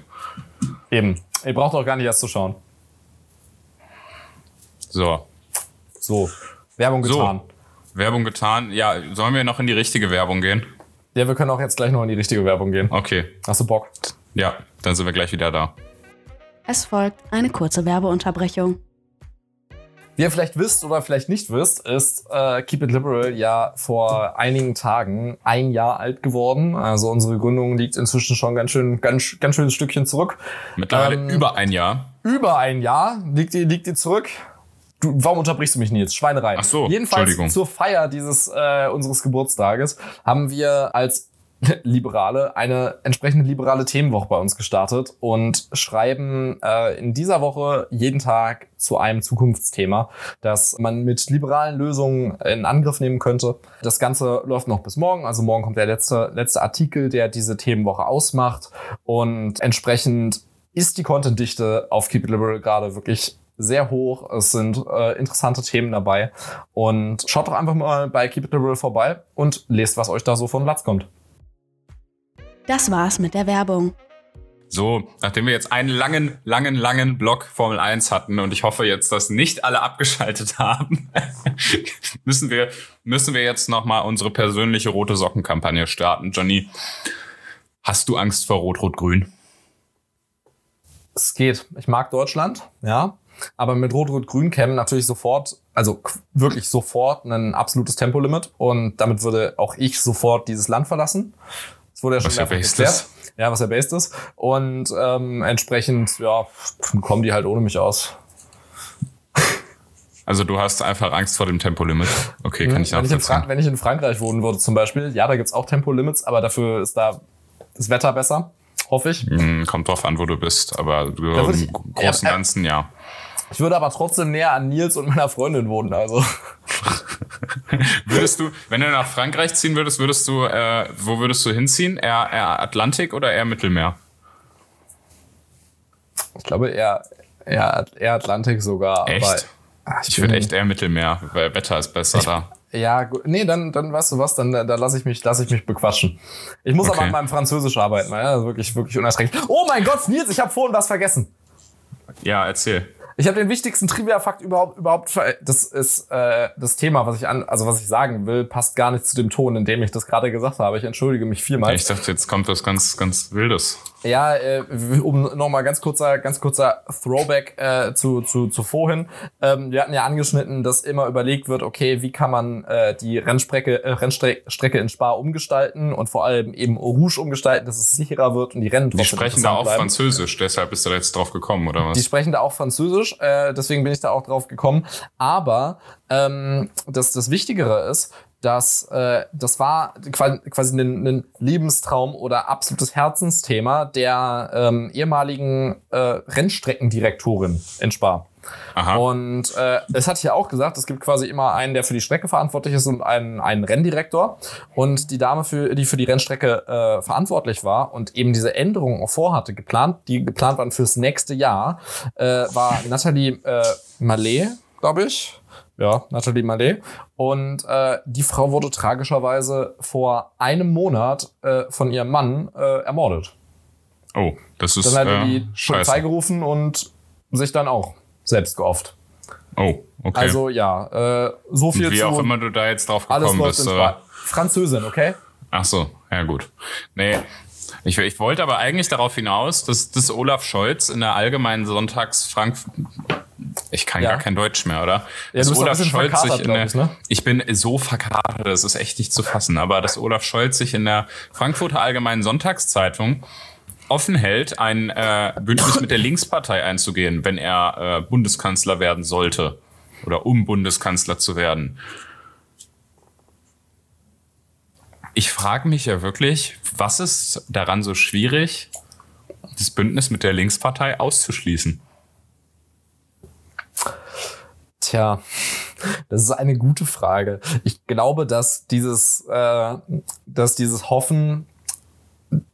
Speaker 2: Eben. Ihr braucht auch gar nicht erst zu schauen.
Speaker 1: So.
Speaker 2: So. Werbung getan. So.
Speaker 1: Werbung getan. Ja, sollen wir noch in die richtige Werbung gehen?
Speaker 2: Ja, wir können auch jetzt gleich noch in die richtige Werbung gehen.
Speaker 1: Okay.
Speaker 2: Hast du Bock?
Speaker 1: Ja, dann sind wir gleich wieder da.
Speaker 3: Es folgt eine kurze Werbeunterbrechung.
Speaker 2: Wie ihr vielleicht wisst oder vielleicht nicht wisst, ist äh, Keep It Liberal ja vor einigen Tagen ein Jahr alt geworden. Also unsere Gründung liegt inzwischen schon ganz schön, ganz, ganz schönes Stückchen zurück.
Speaker 1: Mittlerweile ähm, über ein Jahr.
Speaker 2: Über ein Jahr liegt die, liegt die zurück. Du, warum unterbrichst du mich nie jetzt? Schweinerei.
Speaker 1: Ach so,
Speaker 2: Jedenfalls zur Feier dieses äh, unseres Geburtstages haben wir als Liberale eine entsprechende liberale Themenwoche bei uns gestartet und schreiben äh, in dieser Woche jeden Tag zu einem Zukunftsthema, das man mit liberalen Lösungen in Angriff nehmen könnte. Das Ganze läuft noch bis morgen, also morgen kommt der letzte, letzte Artikel, der diese Themenwoche ausmacht und entsprechend ist die Contentdichte auf Keep It Liberal gerade wirklich sehr hoch. Es sind äh, interessante Themen dabei. Und schaut doch einfach mal bei Keep It Liberal vorbei und lest, was euch da so von Platz kommt.
Speaker 3: Das war's mit der Werbung.
Speaker 1: So, nachdem wir jetzt einen langen, langen, langen Block Formel 1 hatten und ich hoffe jetzt, dass nicht alle abgeschaltet haben, müssen wir, müssen wir jetzt nochmal unsere persönliche rote Socken-Kampagne starten. Johnny, hast du Angst vor Rot-Rot-Grün?
Speaker 2: Es geht. Ich mag Deutschland, ja. Aber mit Rot-Rot-Grün käme natürlich sofort, also wirklich sofort ein absolutes Tempolimit und damit würde auch ich sofort dieses Land verlassen. Das wurde ja schon was ja based ist. Ja, was ja based ist. Und ähm, entsprechend, ja, kommen die halt ohne mich aus.
Speaker 1: Also du hast einfach Angst vor dem Tempolimit. Okay, kann hm, ich
Speaker 2: wenn ich, wenn ich in Frankreich wohnen würde zum Beispiel, ja, da gibt's auch Tempolimits, aber dafür ist da das Wetter besser, hoffe ich.
Speaker 1: Hm, kommt drauf an, wo du bist, aber im Großen und Ganzen, ja
Speaker 2: Ich würde aber trotzdem näher an Nils und meiner Freundin wohnen, also.
Speaker 1: würdest du, wenn du nach Frankreich ziehen würdest, würdest du, äh, wo würdest du hinziehen? Eher, eher Atlantik oder eher Mittelmeer?
Speaker 2: Ich glaube eher, eher, eher Atlantik sogar.
Speaker 1: Echt? Aber, ach, ich, ich würde echt eher Mittelmeer, weil Wetter ist besser ich, da.
Speaker 2: Ja, gut. Nee, dann, dann weißt du was, dann, dann lasse ich mich, lass ich mich bequatschen. Ich muss okay. aber an meinem Französisch arbeiten, ja, wirklich, wirklich unerträglich. Oh mein Gott, Nils, ich habe vorhin was vergessen.
Speaker 1: Ja, erzähl.
Speaker 2: Ich habe den wichtigsten Trivia-Fakt überhaupt, überhaupt. Das ist äh, das Thema, was ich an, also was ich sagen will, passt gar nicht zu dem Ton, in dem ich das gerade gesagt habe. Ich entschuldige mich vielmals.
Speaker 1: Ich dachte, jetzt kommt was ganz, ganz Wildes.
Speaker 2: Ja, äh, um nochmal ganz kurzer, ganz kurzer Throwback äh, zu, zu, zu vorhin. Ähm, wir hatten ja angeschnitten, dass immer überlegt wird, okay, wie kann man äh, die Rennstrecke, äh, Rennstrecke in Spa umgestalten und vor allem eben Rouge umgestalten, dass es sicherer wird und die Rennen
Speaker 1: Die sprechen da auch bleiben. Französisch, deshalb bist du da jetzt drauf gekommen, oder was?
Speaker 2: Die sprechen da auch Französisch, äh, deswegen bin ich da auch drauf gekommen. Aber ähm, das, das Wichtigere ist, dass äh, das war quasi ein, ein Lebenstraum oder absolutes Herzensthema der ähm, ehemaligen äh, Rennstreckendirektorin in Spa. Aha. Und äh, es hat hier auch gesagt, es gibt quasi immer einen, der für die Strecke verantwortlich ist und einen, einen Renndirektor. Und die Dame, für, die für die Rennstrecke äh, verantwortlich war und eben diese Änderungen auch vorhatte, geplant, die geplant waren fürs nächste Jahr, äh, war Nathalie äh, Mallet, glaube ich. Ja, Nathalie Mallet. Und äh, die Frau wurde tragischerweise vor einem Monat äh, von ihrem Mann äh, ermordet.
Speaker 1: Oh, das ist.
Speaker 2: Dann hat er die äh, Polizei gerufen und sich dann auch selbst geofft.
Speaker 1: Oh, okay.
Speaker 2: Also ja, äh, so viel
Speaker 1: Wie
Speaker 2: zu.
Speaker 1: Wie auch immer du da jetzt drauf gekommen bist. Äh,
Speaker 2: Französin, okay?
Speaker 1: Ach so, ja gut. Nee, ich, ich wollte aber eigentlich darauf hinaus, dass, dass Olaf Scholz in der allgemeinen Sonntags Frank ich kann ja. gar kein Deutsch mehr, oder? Ja, dass Olaf Scholz sich in der, ich, ne? ich bin so verkatert, das ist echt nicht zu fassen, aber dass Olaf Scholz sich in der Frankfurter Allgemeinen Sonntagszeitung offen hält, ein äh, Bündnis mit der Linkspartei einzugehen, wenn er äh, Bundeskanzler werden sollte oder um Bundeskanzler zu werden. Ich frage mich ja wirklich, was ist daran so schwierig, das Bündnis mit der Linkspartei auszuschließen?
Speaker 2: Tja, das ist eine gute Frage. Ich glaube, dass dieses, äh, dass dieses Hoffen,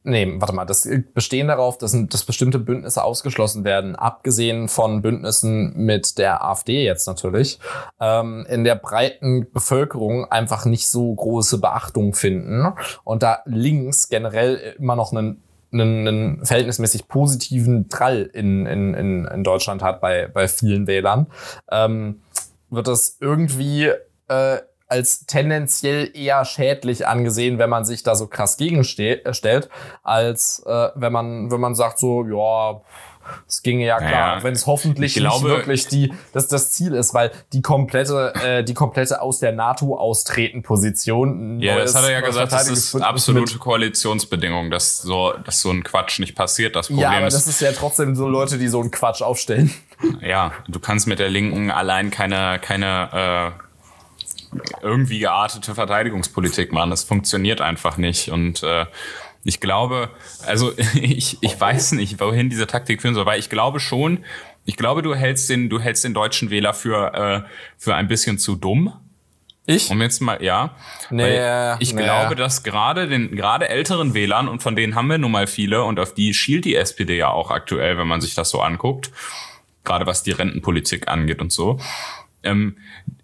Speaker 2: nee, warte mal, das bestehen darauf, dass, dass bestimmte Bündnisse ausgeschlossen werden, abgesehen von Bündnissen mit der AfD jetzt natürlich, ähm, in der breiten Bevölkerung einfach nicht so große Beachtung finden und da links generell immer noch einen einen, verhältnismäßig positiven Trall in, in, in, in Deutschland hat bei, bei vielen Wählern, ähm, wird das irgendwie äh, als tendenziell eher schädlich angesehen, wenn man sich da so krass gegenstellt, äh, als äh, wenn man wenn man sagt so ja es ginge ja klar, naja, wenn es hoffentlich glaube, nicht wirklich die, dass das Ziel ist, weil die komplette, äh, die komplette aus der NATO austreten Position.
Speaker 1: Ja, das hat er ja gesagt, das ist absolute Koalitionsbedingung, dass so, dass so ein Quatsch nicht passiert. Das Problem
Speaker 2: ja, aber das ist ja trotzdem so Leute, die so einen Quatsch aufstellen.
Speaker 1: Ja, du kannst mit der Linken allein keine, keine äh, irgendwie geartete Verteidigungspolitik machen. Das funktioniert einfach nicht und äh, ich glaube, also ich, ich weiß nicht, wohin diese Taktik führen soll, weil ich glaube schon, ich glaube, du hältst den, du hältst den deutschen Wähler für, äh, für ein bisschen zu dumm.
Speaker 2: Ich?
Speaker 1: Um jetzt mal, ja. Nee, ich nee. glaube, dass gerade den, gerade älteren Wählern, und von denen haben wir nun mal viele, und auf die schielt die SPD ja auch aktuell, wenn man sich das so anguckt, gerade was die Rentenpolitik angeht und so, ähm,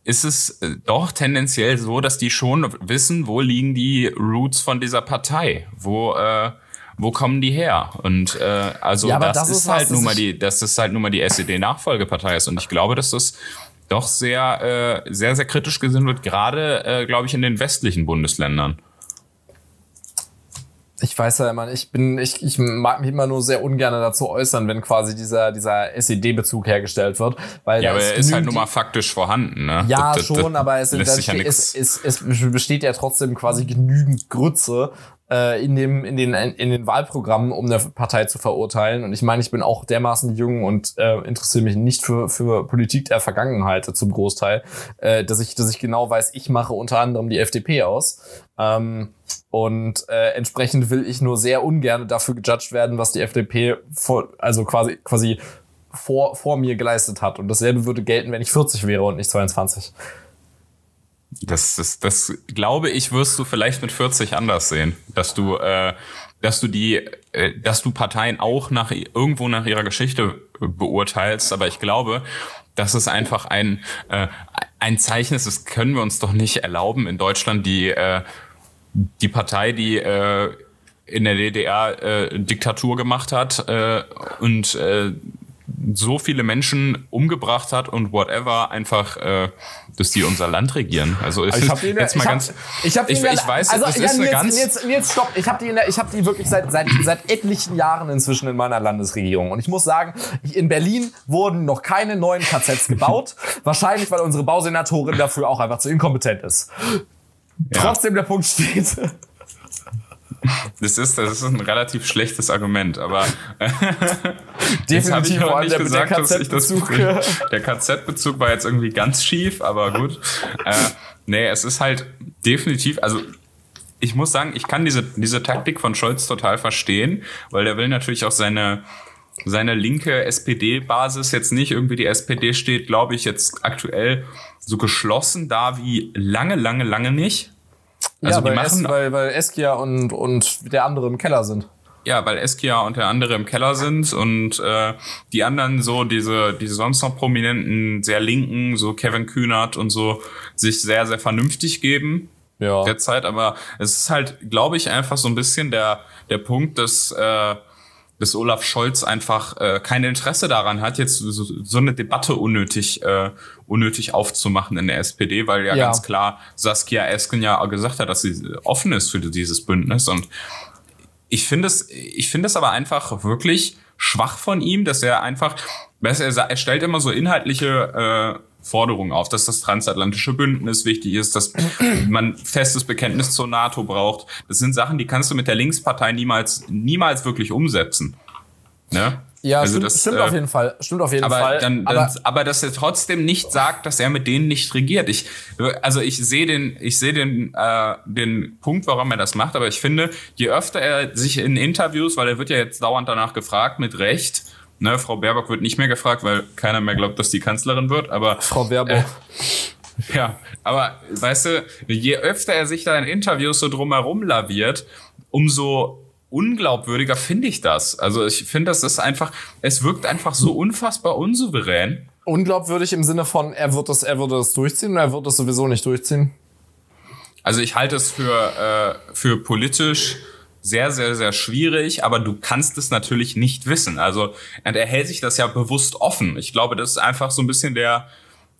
Speaker 1: ist es äh, doch tendenziell so, dass die schon wissen, wo liegen die Roots von dieser Partei, wo äh, wo kommen die her? Und äh, also ja, das, das, ist, halt nun mal die, dass das halt nun mal die SED-Nachfolgepartei ist. Und ich glaube, dass das doch sehr, äh, sehr, sehr kritisch gesehen wird, gerade, äh, glaube ich, in den westlichen Bundesländern
Speaker 2: ich weiß ja immer, ich bin, ich, ich mag mich immer nur sehr ungern dazu äußern, wenn quasi dieser, dieser SED-Bezug hergestellt wird. Weil
Speaker 1: ja, aber er ist halt nun mal faktisch vorhanden, ne?
Speaker 2: Ja, das, das, schon, das aber es, ja es, es, es besteht ja trotzdem quasi genügend Grütze, äh, in, dem, in, den, in den Wahlprogrammen, um eine Partei zu verurteilen. Und ich meine, ich bin auch dermaßen jung und äh, interessiere mich nicht für, für Politik der Vergangenheit zum Großteil, äh, dass, ich, dass ich genau weiß, ich mache unter anderem die FDP aus. Ähm, und äh, entsprechend will ich nur sehr ungern dafür gejudged werden, was die FDP vor, also quasi quasi vor, vor mir geleistet hat. Und dasselbe würde gelten, wenn ich 40 wäre und nicht 22.
Speaker 1: Das, das, das glaube ich, wirst du vielleicht mit 40 anders sehen, dass du, äh, dass du die, äh, dass du Parteien auch nach irgendwo nach ihrer Geschichte beurteilst. Aber ich glaube, dass es einfach ein äh, ein Zeichen ist. Das können wir uns doch nicht erlauben in Deutschland die äh, die Partei, die äh, in der DDR äh, Diktatur gemacht hat äh, und äh, so viele Menschen umgebracht hat und whatever, einfach, äh, dass die unser Land regieren. Also es
Speaker 2: ich ist jetzt mal ich ganz. Hab, ich, hab ich, ich weiß, also, das ja, ist eine ganz. Jetzt, jetzt stopp. Ich habe die, ich hab die wirklich seit, seit, seit etlichen Jahren inzwischen in meiner Landesregierung. Und ich muss sagen, in Berlin wurden noch keine neuen KZs gebaut. Wahrscheinlich, weil unsere Bausenatorin dafür auch einfach zu inkompetent ist. Ja. Trotzdem der Punkt steht.
Speaker 1: Das ist, das ist ein relativ schlechtes Argument, aber
Speaker 2: definitiv
Speaker 1: vor allem der, gesagt, der KZ-Bezug. Der KZ-Bezug war jetzt irgendwie ganz schief, aber gut. Äh, nee, es ist halt definitiv, also ich muss sagen, ich kann diese, diese Taktik von Scholz total verstehen, weil der will natürlich auch seine, seine linke SPD-Basis jetzt nicht irgendwie die SPD steht, glaube ich, jetzt aktuell so geschlossen da wie lange, lange, lange nicht.
Speaker 2: Also ja, weil, machen, es, weil, weil Eskia und, und der andere im Keller sind.
Speaker 1: Ja, weil Eskia und der andere im Keller sind und äh, die anderen so, diese, diese sonst noch prominenten, sehr linken, so Kevin Kühnert und so, sich sehr, sehr vernünftig geben. Ja. Derzeit, aber es ist halt, glaube ich, einfach so ein bisschen der, der Punkt, dass äh, dass Olaf Scholz einfach äh, kein Interesse daran hat, jetzt so, so eine Debatte unnötig, äh, unnötig aufzumachen in der SPD, weil ja, ja. ganz klar Saskia Esken ja gesagt hat, dass sie offen ist für dieses Bündnis. Und ich finde es, ich finde es aber einfach wirklich schwach von ihm, dass er einfach, er, er stellt immer so inhaltliche äh, Forderungen auf, dass das transatlantische Bündnis wichtig ist, dass man festes Bekenntnis zur NATO braucht. Das sind Sachen, die kannst du mit der Linkspartei niemals, niemals wirklich umsetzen. Ne?
Speaker 2: Ja, also stimmt, das, stimmt äh, auf jeden Fall. Stimmt auf jeden
Speaker 1: aber
Speaker 2: Fall.
Speaker 1: Dann, aber, dann, aber dass er trotzdem nicht sagt, dass er mit denen nicht regiert. Ich, also ich sehe den, ich sehe den, äh, den Punkt, warum er das macht. Aber ich finde, je öfter er sich in Interviews, weil er wird ja jetzt dauernd danach gefragt, mit Recht, Ne, Frau Baerbock wird nicht mehr gefragt, weil keiner mehr glaubt, dass die Kanzlerin wird. Aber
Speaker 2: Frau Baerbock. Äh,
Speaker 1: ja, aber weißt du, je öfter er sich da in Interviews so drumherum laviert, umso unglaubwürdiger finde ich das. Also ich finde, das ist einfach, es wirkt einfach so unfassbar unsouverän.
Speaker 2: Unglaubwürdig im Sinne von, er wird das, er würde das durchziehen oder er wird das sowieso nicht durchziehen?
Speaker 1: Also ich halte es für, äh, für politisch sehr, sehr, sehr schwierig, aber du kannst es natürlich nicht wissen. Also er hält sich das ja bewusst offen. Ich glaube, das ist einfach so ein bisschen der,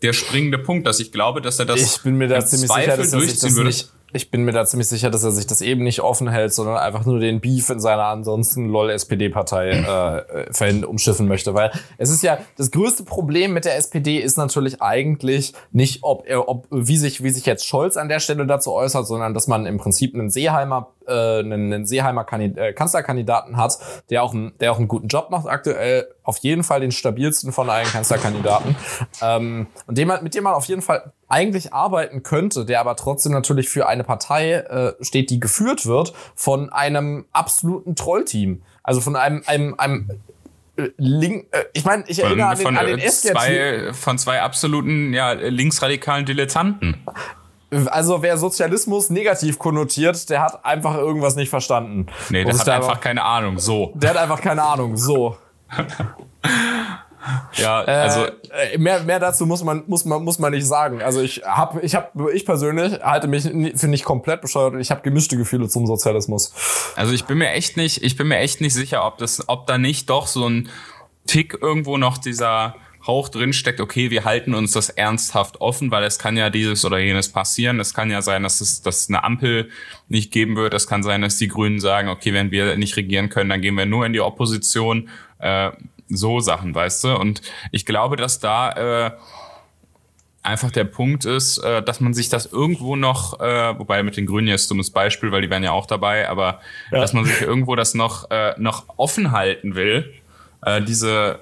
Speaker 1: der springende Punkt, dass ich glaube, dass er das
Speaker 2: ich bin mir da ziemlich sicher, dass er sich das würde. nicht ich bin mir da ziemlich sicher, dass er sich das eben nicht offen hält, sondern einfach nur den Beef in seiner ansonsten lol SPD-Partei äh, äh umschiffen möchte. Weil es ist ja das größte Problem mit der SPD ist natürlich eigentlich nicht, ob, er, ob wie sich wie sich jetzt Scholz an der Stelle dazu äußert, sondern dass man im Prinzip einen Seeheimer äh, einen, einen Seeheimer Kandid äh, Kanzlerkandidaten hat, der auch, ein, der auch einen guten Job macht aktuell, auf jeden Fall den stabilsten von allen Kanzlerkandidaten ähm, und dem, mit dem man auf jeden Fall eigentlich arbeiten könnte, der aber trotzdem natürlich für eine Partei äh, steht, die geführt wird von einem absoluten Trollteam. Also von einem, einem, einem äh, Link, äh, ich meine, ich erinnere an den, von, an den
Speaker 1: zwei, Von zwei absoluten ja, linksradikalen Dilettanten.
Speaker 2: Also wer Sozialismus negativ konnotiert, der hat einfach irgendwas nicht verstanden.
Speaker 1: Nee, der hat einfach keine Ahnung, so.
Speaker 2: Der hat einfach keine Ahnung, so.
Speaker 1: ja, also
Speaker 2: äh, mehr, mehr dazu muss man muss man muss man nicht sagen. Also ich habe ich habe ich persönlich halte mich für nicht komplett bescheuert und ich habe gemischte Gefühle zum Sozialismus.
Speaker 1: Also ich bin mir echt nicht ich bin mir echt nicht sicher, ob das ob da nicht doch so ein Tick irgendwo noch dieser Hauch drin steckt, okay, wir halten uns das ernsthaft offen, weil es kann ja dieses oder jenes passieren. Es kann ja sein, dass es dass eine Ampel nicht geben wird. Es kann sein, dass die Grünen sagen, okay, wenn wir nicht regieren können, dann gehen wir nur in die Opposition. Äh, so Sachen, weißt du? Und ich glaube, dass da äh, einfach der Punkt ist, äh, dass man sich das irgendwo noch, äh, wobei mit den Grünen jetzt dummes Beispiel, weil die wären ja auch dabei, aber ja. dass man sich irgendwo das noch, äh, noch offen halten will, äh, diese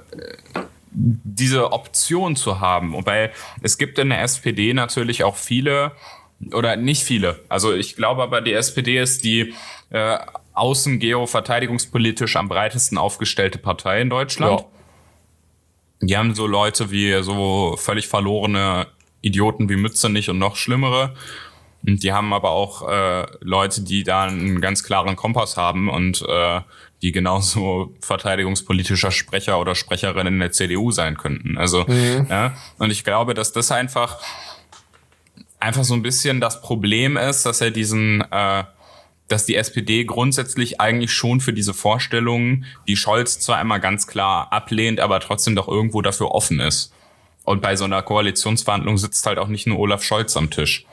Speaker 1: äh, diese Option zu haben. Wobei es gibt in der SPD natürlich auch viele oder nicht viele. Also ich glaube aber, die SPD ist die äh, außen geoverteidigungspolitisch am breitesten aufgestellte Partei in Deutschland. Ja. die haben so Leute wie so völlig verlorene Idioten wie Mützenich und noch schlimmere. Und die haben aber auch äh, Leute, die da einen ganz klaren Kompass haben und äh, die genauso verteidigungspolitischer Sprecher oder Sprecherin in der CDU sein könnten. Also, mhm. ja, und ich glaube, dass das einfach einfach so ein bisschen das Problem ist, dass er diesen, äh, dass die SPD grundsätzlich eigentlich schon für diese Vorstellungen, die Scholz zwar einmal ganz klar ablehnt, aber trotzdem doch irgendwo dafür offen ist. Und bei so einer Koalitionsverhandlung sitzt halt auch nicht nur Olaf Scholz am Tisch.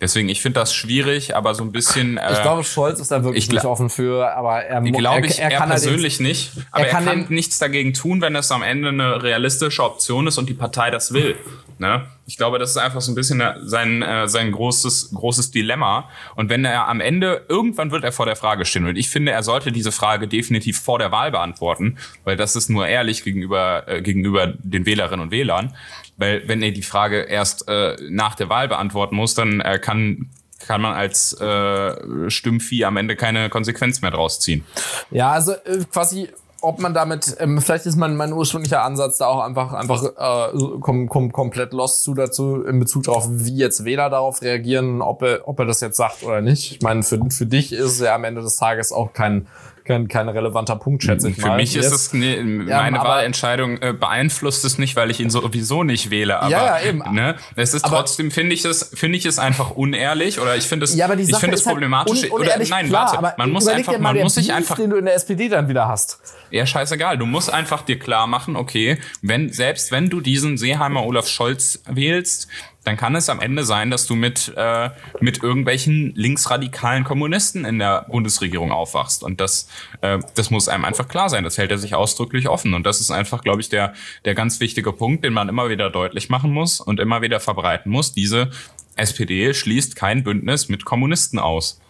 Speaker 1: Deswegen, ich finde das schwierig, aber so ein bisschen.
Speaker 2: Äh, ich glaube, Scholz ist da wirklich nicht offen für, aber er
Speaker 1: glaube ich, er, er, er kann persönlich halt nicht. Aber er kann, er kann nichts dagegen tun, wenn es am Ende eine realistische Option ist und die Partei das will. Ne? Ich glaube, das ist einfach so ein bisschen sein, äh, sein großes, großes Dilemma. Und wenn er am Ende, irgendwann wird er vor der Frage stehen. Und ich finde, er sollte diese Frage definitiv vor der Wahl beantworten, weil das ist nur ehrlich gegenüber, äh, gegenüber den Wählerinnen und Wählern. Weil wenn er die Frage erst äh, nach der Wahl beantworten muss, dann äh, kann kann man als äh, Stimmvieh am Ende keine Konsequenz mehr draus ziehen.
Speaker 2: Ja, also äh, quasi ob man damit, ähm, vielleicht ist mein, mein ursprünglicher Ansatz da auch einfach, einfach äh, kom kom komplett lost zu dazu in Bezug darauf, wie jetzt Wähler darauf reagieren, ob er, ob er das jetzt sagt oder nicht. Ich meine, für, für dich ist es ja am Ende des Tages auch kein, kein, kein relevanter Punkt, schätze ich
Speaker 1: Für mal. Für mich ist es, ne, meine ja, Wahlentscheidung äh, beeinflusst es nicht, weil ich ihn sowieso nicht wähle. Aber, ja, ja eben. Ne, es ist aber, trotzdem, finde ich es, finde ich es einfach unehrlich oder ich finde es, ja, ich finde es halt problematisch.
Speaker 2: Un oder, nein, klar, warte, man muss einfach, man muss sich einfach, den du in der SPD dann wieder hast.
Speaker 1: Ja, scheißegal. Du musst einfach dir klar machen, okay, wenn, selbst wenn du diesen Seeheimer Olaf Scholz wählst, dann kann es am Ende sein, dass du mit, äh, mit irgendwelchen linksradikalen Kommunisten in der Bundesregierung aufwachst. Und das, äh, das muss einem einfach klar sein. Das hält er sich ausdrücklich offen. Und das ist einfach, glaube ich, der, der ganz wichtige Punkt, den man immer wieder deutlich machen muss und immer wieder verbreiten muss. Diese SPD schließt kein Bündnis mit Kommunisten aus.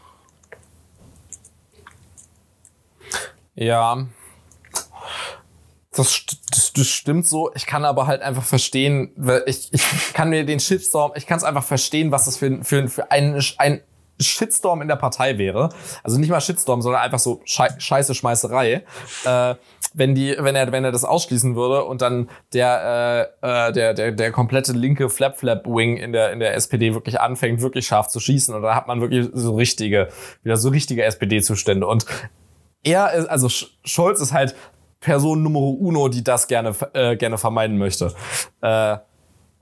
Speaker 2: Ja, das, das, das stimmt so. Ich kann aber halt einfach verstehen, ich, ich kann mir den Shitstorm, ich kann es einfach verstehen, was das für, für, für ein, ein Shitstorm in der Partei wäre. Also nicht mal Shitstorm, sondern einfach so scheiße Schmeißerei. Äh, wenn die, wenn er, wenn er das ausschließen würde und dann der, äh, äh der, der, der komplette linke Flap-Flap-Wing in der, in der SPD wirklich anfängt, wirklich scharf zu schießen und da hat man wirklich so richtige, wieder so richtige SPD-Zustände und er ist, also Scholz ist halt Person Nummer uno, die das gerne, äh, gerne vermeiden möchte. Äh,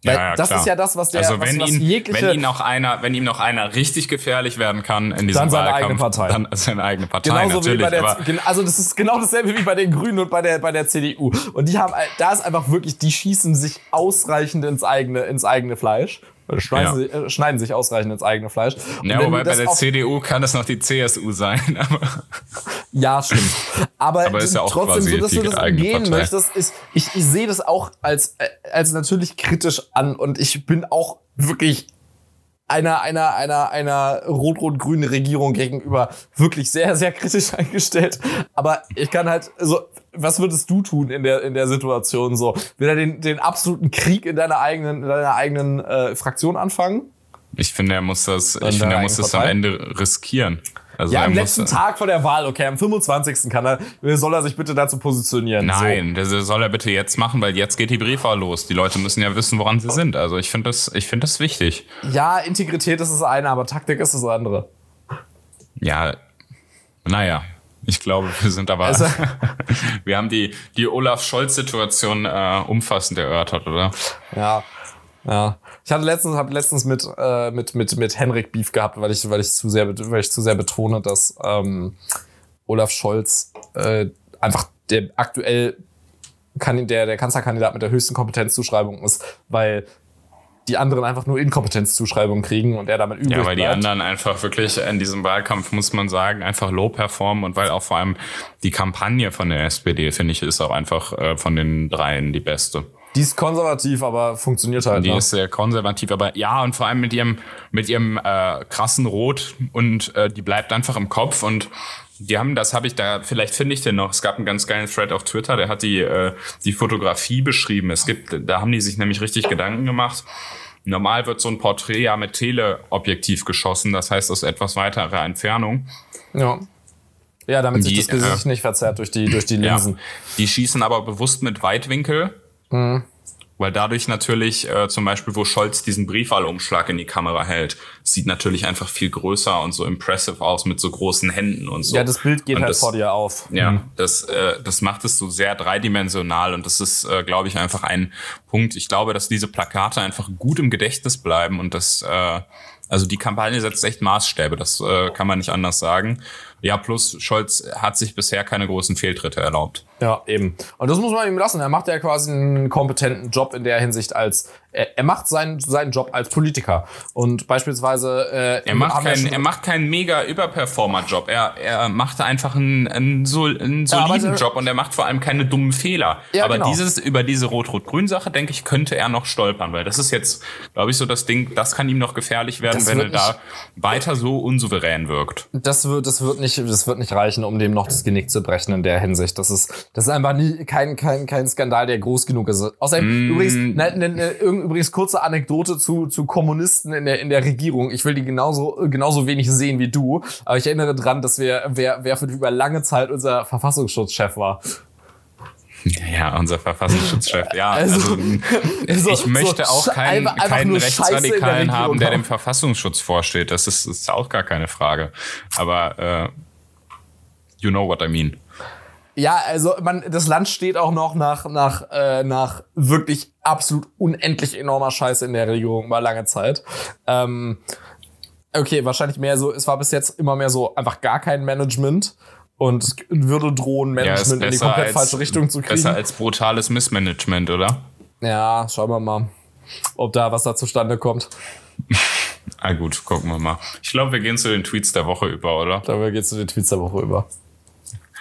Speaker 2: ja, ja, das klar. ist ja das, was der
Speaker 1: also wenn
Speaker 2: was,
Speaker 1: ihn, jegliche, wenn ihm noch einer, wenn ihm noch einer richtig gefährlich werden kann in diesem
Speaker 2: dann seine Wahlkampf, eigene Partei.
Speaker 1: dann seine eigene Partei Genauso natürlich.
Speaker 2: Wie bei der, also das ist genau dasselbe wie bei den Grünen und bei der bei der CDU. Und die haben, da ist einfach wirklich, die schießen sich ausreichend ins eigene ins eigene Fleisch schneiden, ja. sie, äh, schneiden sich ausreichend ins eigene Fleisch.
Speaker 1: Und ja, wobei bei der CDU kann es noch die CSU sein. Aber
Speaker 2: ja, stimmt. Aber, aber ist ja auch trotzdem, so dass du das umgehen Partei. möchtest, ist, ich, ich sehe das auch als, äh, als natürlich kritisch an und ich bin auch wirklich einer, einer, einer, einer rot-rot-grünen Regierung gegenüber wirklich sehr, sehr kritisch eingestellt. Aber ich kann halt, so, was würdest du tun in der, in der Situation so? Will er den, den absoluten Krieg in deiner eigenen, in deiner eigenen äh, Fraktion anfangen?
Speaker 1: Ich finde, er muss das, ich finde, er muss das am Ende riskieren.
Speaker 2: Also ja, am letzten Tag vor der Wahl, okay, am 25. kann er, soll er sich bitte dazu positionieren.
Speaker 1: Nein, so. das soll er bitte jetzt machen, weil jetzt geht die Briefwahl los. Die Leute müssen ja wissen, woran sie sind. Also ich finde das, ich finde das wichtig.
Speaker 2: Ja, Integrität ist das eine, aber Taktik ist das andere.
Speaker 1: Ja, naja. Ich glaube, wir sind aber, also, wir haben die, die Olaf Scholz-Situation äh, umfassend erörtert, oder?
Speaker 2: Ja, ja. Ich hatte letztens, habe letztens mit, äh, mit, mit, mit Henrik Beef gehabt, weil ich, weil ich zu sehr, weil ich zu sehr betone, dass ähm, Olaf Scholz äh, einfach der aktuell der, der Kanzlerkandidat mit der höchsten Kompetenzzuschreibung ist, weil die anderen einfach nur Inkompetenzzuschreibungen kriegen und er damit übrig
Speaker 1: Ja, weil die anderen einfach wirklich in diesem Wahlkampf, muss man sagen, einfach low performen und weil auch vor allem die Kampagne von der SPD, finde ich, ist auch einfach äh, von den dreien die beste.
Speaker 2: Die ist konservativ, aber funktioniert halt.
Speaker 1: Die ne? ist sehr konservativ, aber ja, und vor allem mit ihrem, mit ihrem äh, krassen Rot und äh, die bleibt einfach im Kopf und die haben, das habe ich da, vielleicht finde ich den noch, es gab einen ganz geilen Thread auf Twitter, der hat die, äh, die Fotografie beschrieben. Es gibt, da haben die sich nämlich richtig Gedanken gemacht. Normal wird so ein Porträt ja mit Teleobjektiv geschossen, das heißt aus etwas weiterer Entfernung.
Speaker 2: Ja. Ja, damit sich das Gesicht äh, nicht verzerrt durch die, durch die Linsen. Ja,
Speaker 1: die schießen aber bewusst mit Weitwinkel. Mhm. Weil dadurch natürlich äh, zum Beispiel, wo Scholz diesen Briefwahlumschlag in die Kamera hält, sieht natürlich einfach viel größer und so impressive aus mit so großen Händen und so.
Speaker 2: Ja, das Bild geht und halt das, vor dir auf.
Speaker 1: Ja, mhm. das, äh, das macht es so sehr dreidimensional und das ist, äh, glaube ich, einfach ein Punkt. Ich glaube, dass diese Plakate einfach gut im Gedächtnis bleiben und das, äh, also die Kampagne setzt echt Maßstäbe, das äh, kann man nicht anders sagen. Ja, plus Scholz hat sich bisher keine großen Fehltritte erlaubt.
Speaker 2: Ja, eben. Und das muss man ihm lassen. Er macht ja quasi einen kompetenten Job in der Hinsicht als er, er macht seinen seinen Job als Politiker und beispielsweise
Speaker 1: äh, er macht keinen er macht keinen mega Überperformer Job. Er er macht einfach einen, einen, so, einen soliden ja, Job und er macht vor allem keine dummen Fehler. Ja, aber genau. dieses über diese Rot-Rot-Grün Sache denke ich könnte er noch stolpern, weil das ist jetzt glaube ich so das Ding, das kann ihm noch gefährlich werden, das wenn er da weiter so unsouverän wirkt.
Speaker 2: Das wird das wird nicht das wird nicht reichen, um dem noch das Genick zu brechen in der Hinsicht. Das ist das ist einfach nie kein kein kein Skandal, der groß genug ist. Außerdem mm. übrigens ne, ne, ne, übrigens kurze Anekdote zu, zu Kommunisten in der, in der Regierung. Ich will die genauso, genauso wenig sehen wie du. Aber ich erinnere dran, dass wir, wer, wer für über lange Zeit unser Verfassungsschutzchef war.
Speaker 1: Ja, unser Verfassungsschutzchef. Ja, also, also ich möchte so auch keinen, keinen Rechtsradikalen der haben, der dem Verfassungsschutz vorsteht. Das ist, ist auch gar keine Frage. Aber äh, you know what I mean.
Speaker 2: Ja, also man, das Land steht auch noch nach, nach, äh, nach wirklich absolut unendlich enormer Scheiße in der Regierung über lange Zeit. Ähm, okay, wahrscheinlich mehr so, es war bis jetzt immer mehr so einfach gar kein Management und würde drohen, Management ja, in die komplett als, falsche Richtung zu kriegen.
Speaker 1: Besser als brutales Missmanagement, oder?
Speaker 2: Ja, schauen wir mal, ob da was da zustande kommt.
Speaker 1: ah gut, gucken wir mal. Ich glaube, wir gehen zu den Tweets der Woche über, oder? Ich
Speaker 2: glaube, wir gehen zu den Tweets der Woche über.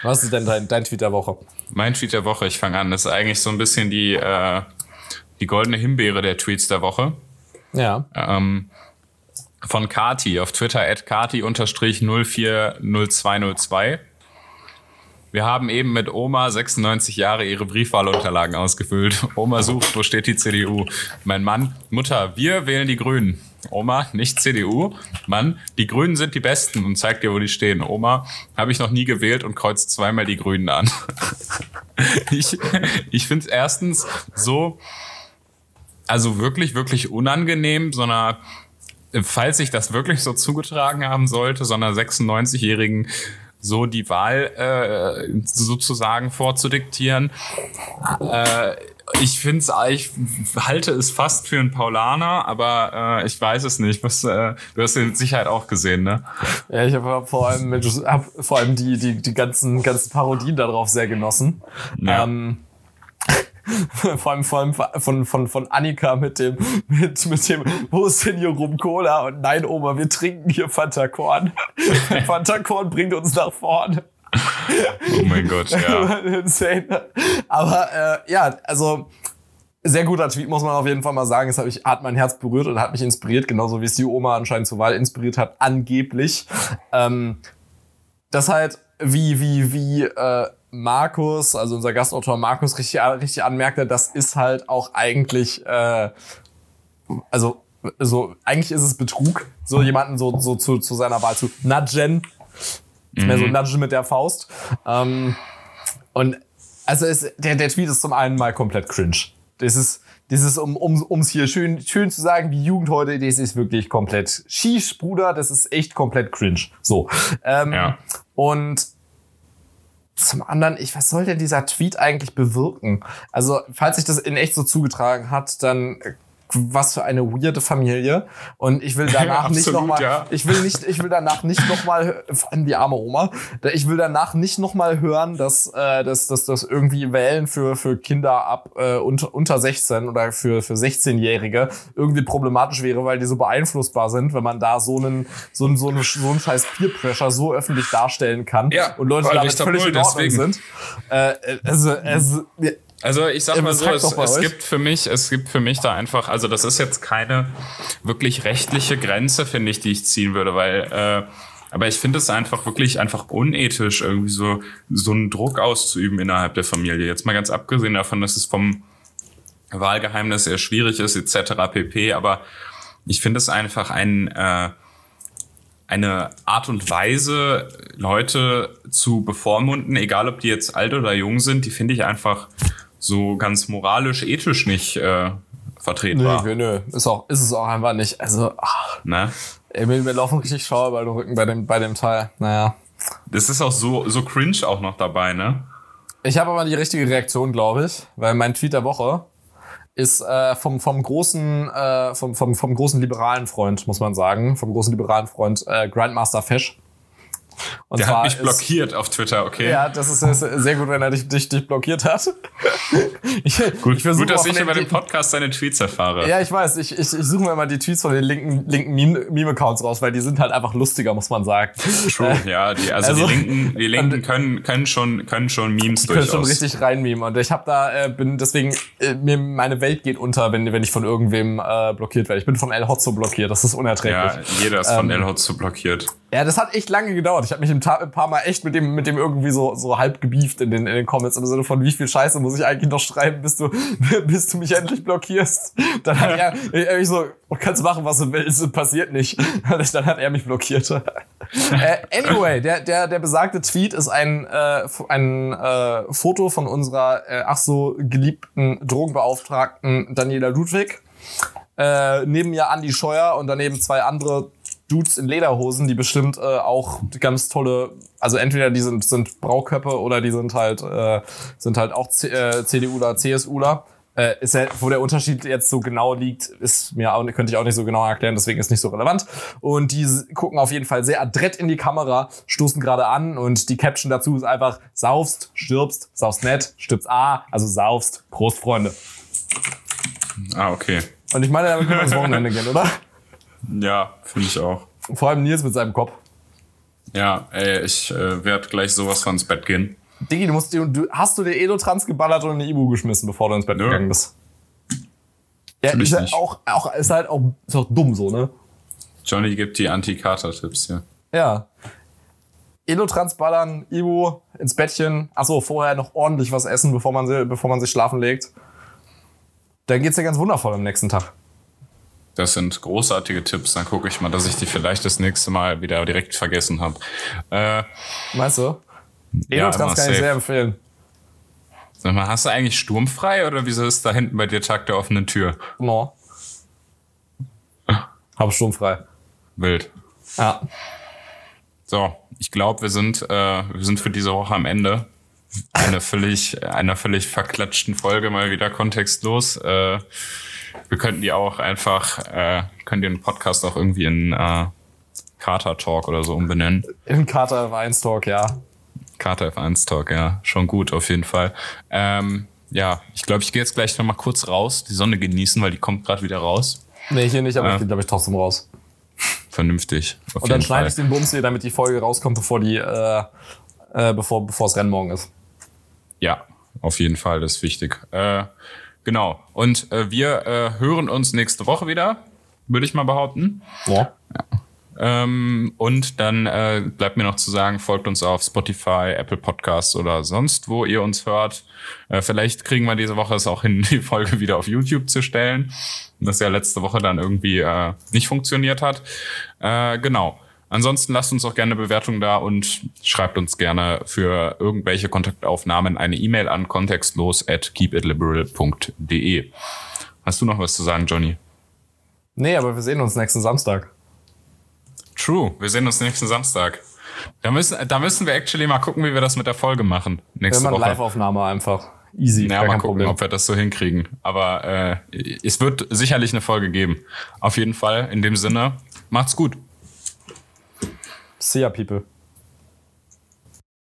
Speaker 2: Was ist denn dein, dein Tweet der Woche?
Speaker 1: Mein Tweet der Woche, ich fange an, das ist eigentlich so ein bisschen die, äh, die goldene Himbeere der Tweets der Woche.
Speaker 2: Ja.
Speaker 1: Ähm, von Kati auf Twitter at Kati-040202. Wir haben eben mit Oma 96 Jahre ihre Briefwahlunterlagen ausgefüllt. Oma sucht, wo steht die CDU? Mein Mann, Mutter, wir wählen die Grünen. Oma, nicht CDU. Mann, die Grünen sind die Besten und zeigt dir, wo die stehen. Oma, habe ich noch nie gewählt und kreuzt zweimal die Grünen an. ich ich finde es erstens so, also wirklich, wirklich unangenehm, sondern falls ich das wirklich so zugetragen haben sollte, so einer 96-jährigen so die Wahl äh, sozusagen vorzudiktieren. Äh, ich finde es, ich halte es fast für einen Paulaner, aber äh, ich weiß es nicht. Was, äh, du hast den mit Sicherheit auch gesehen, ne?
Speaker 2: Ja, ich habe vor allem, hab vor allem die, die, die ganzen, ganzen Parodien darauf sehr genossen. Ja. Ähm, vor allem, vor allem von, von, von Annika mit dem, mit, mit dem, wo ist denn hier Rum Cola? Und nein, Oma, wir trinken hier Fanta Korn. Fanta Korn bringt uns nach vorne.
Speaker 1: Oh mein Gott, ja.
Speaker 2: Insane. Aber äh, ja, also sehr guter Tweet, muss man auf jeden Fall mal sagen. Es hat, mich, hat mein Herz berührt und hat mich inspiriert, genauso wie es die Oma anscheinend zur Wahl inspiriert hat, angeblich. Ähm, das halt, wie, wie, wie äh, Markus, also unser Gastautor Markus, richtig, richtig anmerkte, das ist halt auch eigentlich, äh, also so eigentlich ist es Betrug, so jemanden so, so zu, zu seiner Wahl zu nudgen. Ist mhm. mehr so mhm. nudgen mit der Faust. Ähm, und also es, der, der Tweet ist zum einen mal komplett cringe. Das ist, das ist um um um's hier schön schön zu sagen, wie Jugend heute, das ist wirklich komplett schieß, Bruder, das ist echt komplett cringe. So. Ähm, ja. Und zum anderen, ich, was soll denn dieser Tweet eigentlich bewirken? Also, falls sich das in echt so zugetragen hat, dann was für eine weirde Familie und ich will danach Absolut, nicht nochmal ja. ich will nicht ich will danach nicht nochmal vor allem die arme Oma ich will danach nicht nochmal hören dass äh, dass dass das irgendwie Wählen für für Kinder ab äh, unter unter 16 oder für für 16-jährige irgendwie problematisch wäre weil die so beeinflussbar sind wenn man da so einen so einen so einen, so einen scheiß Peer Pressure so öffentlich darstellen kann
Speaker 1: ja,
Speaker 2: und Leute damit völlig in Ordnung deswegen. sind äh, also, also
Speaker 1: also ich sag mal so, es, es gibt für mich, es gibt für mich da einfach, also das ist jetzt keine wirklich rechtliche Grenze, finde ich, die ich ziehen würde, weil äh, aber ich finde es einfach wirklich einfach unethisch, irgendwie so, so einen Druck auszuüben innerhalb der Familie. Jetzt mal ganz abgesehen davon, dass es vom Wahlgeheimnis eher schwierig ist, etc. pp. Aber ich finde es einfach ein, äh, eine Art und Weise, Leute zu bevormunden, egal ob die jetzt alt oder jung sind, die finde ich einfach so ganz moralisch, ethisch nicht äh, vertretbar.
Speaker 2: Nö, nö, ist, auch, ist es auch einfach nicht. Also, ach, ne? ey, mir laufen richtig Schauer bei dem Rücken bei dem, bei dem Teil. Naja.
Speaker 1: Das ist auch so, so cringe auch noch dabei, ne?
Speaker 2: Ich habe aber die richtige Reaktion, glaube ich, weil mein Tweet der Woche ist äh, vom, vom, großen, äh, vom, vom, vom großen liberalen Freund, muss man sagen, vom großen liberalen Freund äh, Grandmaster Fish.
Speaker 1: Und der hat mich blockiert auf Twitter, okay.
Speaker 2: Ja, das ist, ist sehr gut, wenn er dich, dich, dich blockiert hat.
Speaker 1: ich, gut, ich gut, dass ich über den Podcast seine Tweets erfahre.
Speaker 2: Ja, ich weiß. Ich, ich, ich suche mir immer die Tweets von den linken, linken Meme-Accounts raus, weil die sind halt einfach lustiger, muss man sagen.
Speaker 1: True, ja. Die, also, also, die Linken, die Linken können, können, schon, können schon Memes die durchaus.
Speaker 2: Können schon richtig reinmemen. Und ich habe da, äh, bin deswegen, äh, mir meine Welt geht unter, wenn, wenn ich von irgendwem äh, blockiert werde. Ich bin von El Hotzo blockiert. Das ist unerträglich. Ja,
Speaker 1: jeder ist von ähm, El Hotzo blockiert.
Speaker 2: Ja, das hat echt lange gedauert. Ich habe mich ein, paar Mal echt mit dem, mit dem irgendwie so, so halb gebieft in den, in den Comments im Sinne von, wie viel Scheiße muss ich eigentlich noch schreiben, bis du, bis du mich endlich blockierst. Dann hat er, er mich so, du kannst machen, was du willst, passiert nicht. Dann hat er mich blockiert. äh, anyway, der, der, der besagte Tweet ist ein, äh, ein äh, Foto von unserer äh, ach so geliebten Drogenbeauftragten Daniela Ludwig. Äh, neben mir Andi Scheuer und daneben zwei andere Dudes in Lederhosen, die bestimmt äh, auch ganz tolle, also entweder die sind, sind Brauköppe oder die sind halt, äh, sind halt auch C äh, CDU oder CSUler. Äh, ist ja, wo der Unterschied jetzt so genau liegt, ist mir auch, könnte ich auch nicht so genau erklären, deswegen ist nicht so relevant. Und die gucken auf jeden Fall sehr adrett in die Kamera, stoßen gerade an und die Caption dazu ist einfach, saufst, stirbst, saufst nett, stirbst A, also saufst, Prost, Freunde.
Speaker 1: Ah, okay.
Speaker 2: Und ich meine, damit können wir ins Wochenende gehen, oder?
Speaker 1: Ja, finde ich auch.
Speaker 2: Vor allem Nils mit seinem Kopf.
Speaker 1: Ja, ey, ich äh, werde gleich sowas von ins Bett gehen.
Speaker 2: Diggi, du musst du, hast du dir Elotrans geballert und eine Ibu geschmissen, bevor du ins Bett Nö. gegangen bist? Ja, ist halt auch, auch, ist halt auch, ist auch dumm so, ne?
Speaker 1: Johnny gibt die Anti-Kater-Tipps, ja.
Speaker 2: Ja. Elotrans ballern, Ibu ins Bettchen. Achso, vorher noch ordentlich was essen, bevor man, bevor man sich schlafen legt. Dann geht's dir ganz wundervoll am nächsten Tag.
Speaker 1: Das sind großartige Tipps. Dann gucke ich mal, dass ich die vielleicht das nächste Mal wieder direkt vergessen habe. Äh,
Speaker 2: Meinst du? Elotrans ja, kann ich sehr empfehlen.
Speaker 1: Sag mal, hast du eigentlich sturmfrei oder wieso ist da hinten bei dir Tag der offenen Tür?
Speaker 2: No. Hab sturmfrei.
Speaker 1: Wild.
Speaker 2: Ja.
Speaker 1: So, ich glaube, wir sind äh, wir sind für diese Woche am Ende einer völlig einer völlig verklatschten Folge mal wieder kontextlos. Äh, wir könnten die auch einfach, äh, können den Podcast auch irgendwie in äh, Carter Talk oder so umbenennen.
Speaker 2: In Carter F1 Talk, ja.
Speaker 1: Carter F1 Talk, ja. Schon gut, auf jeden Fall. Ähm, ja, ich glaube, ich gehe jetzt gleich noch mal kurz raus, die Sonne genießen, weil die kommt gerade wieder raus.
Speaker 2: Nee, hier nicht, aber äh, ich gehe, glaube ich, trotzdem raus.
Speaker 1: Vernünftig.
Speaker 2: Und dann schneide ich den Bums hier, damit die Folge rauskommt, bevor die, äh, äh, bevor, bevor das Rennen morgen ist.
Speaker 1: Ja, auf jeden Fall, das ist wichtig. Äh, Genau. Und äh, wir äh, hören uns nächste Woche wieder, würde ich mal behaupten.
Speaker 2: Ja.
Speaker 1: ja. Ähm, und dann äh, bleibt mir noch zu sagen, folgt uns auf Spotify, Apple Podcasts oder sonst, wo ihr uns hört. Äh, vielleicht kriegen wir diese Woche es auch hin, die Folge wieder auf YouTube zu stellen. Das ja letzte Woche dann irgendwie äh, nicht funktioniert hat. Äh, genau. Ansonsten lasst uns auch gerne Bewertungen da und schreibt uns gerne für irgendwelche Kontaktaufnahmen eine E-Mail an kontextlos at keepitliberal.de. Hast du noch was zu sagen, Johnny?
Speaker 2: Nee, aber wir sehen uns nächsten Samstag.
Speaker 1: True, wir sehen uns nächsten Samstag. Da müssen, da müssen wir actually mal gucken, wie wir das mit der Folge machen. Nächste Woche.
Speaker 2: Live-Aufnahme einfach. Easy.
Speaker 1: Ja, mal gucken, Problem. ob wir das so hinkriegen. Aber äh, es wird sicherlich eine Folge geben. Auf jeden Fall. In dem Sinne, macht's gut.
Speaker 2: See ya, people.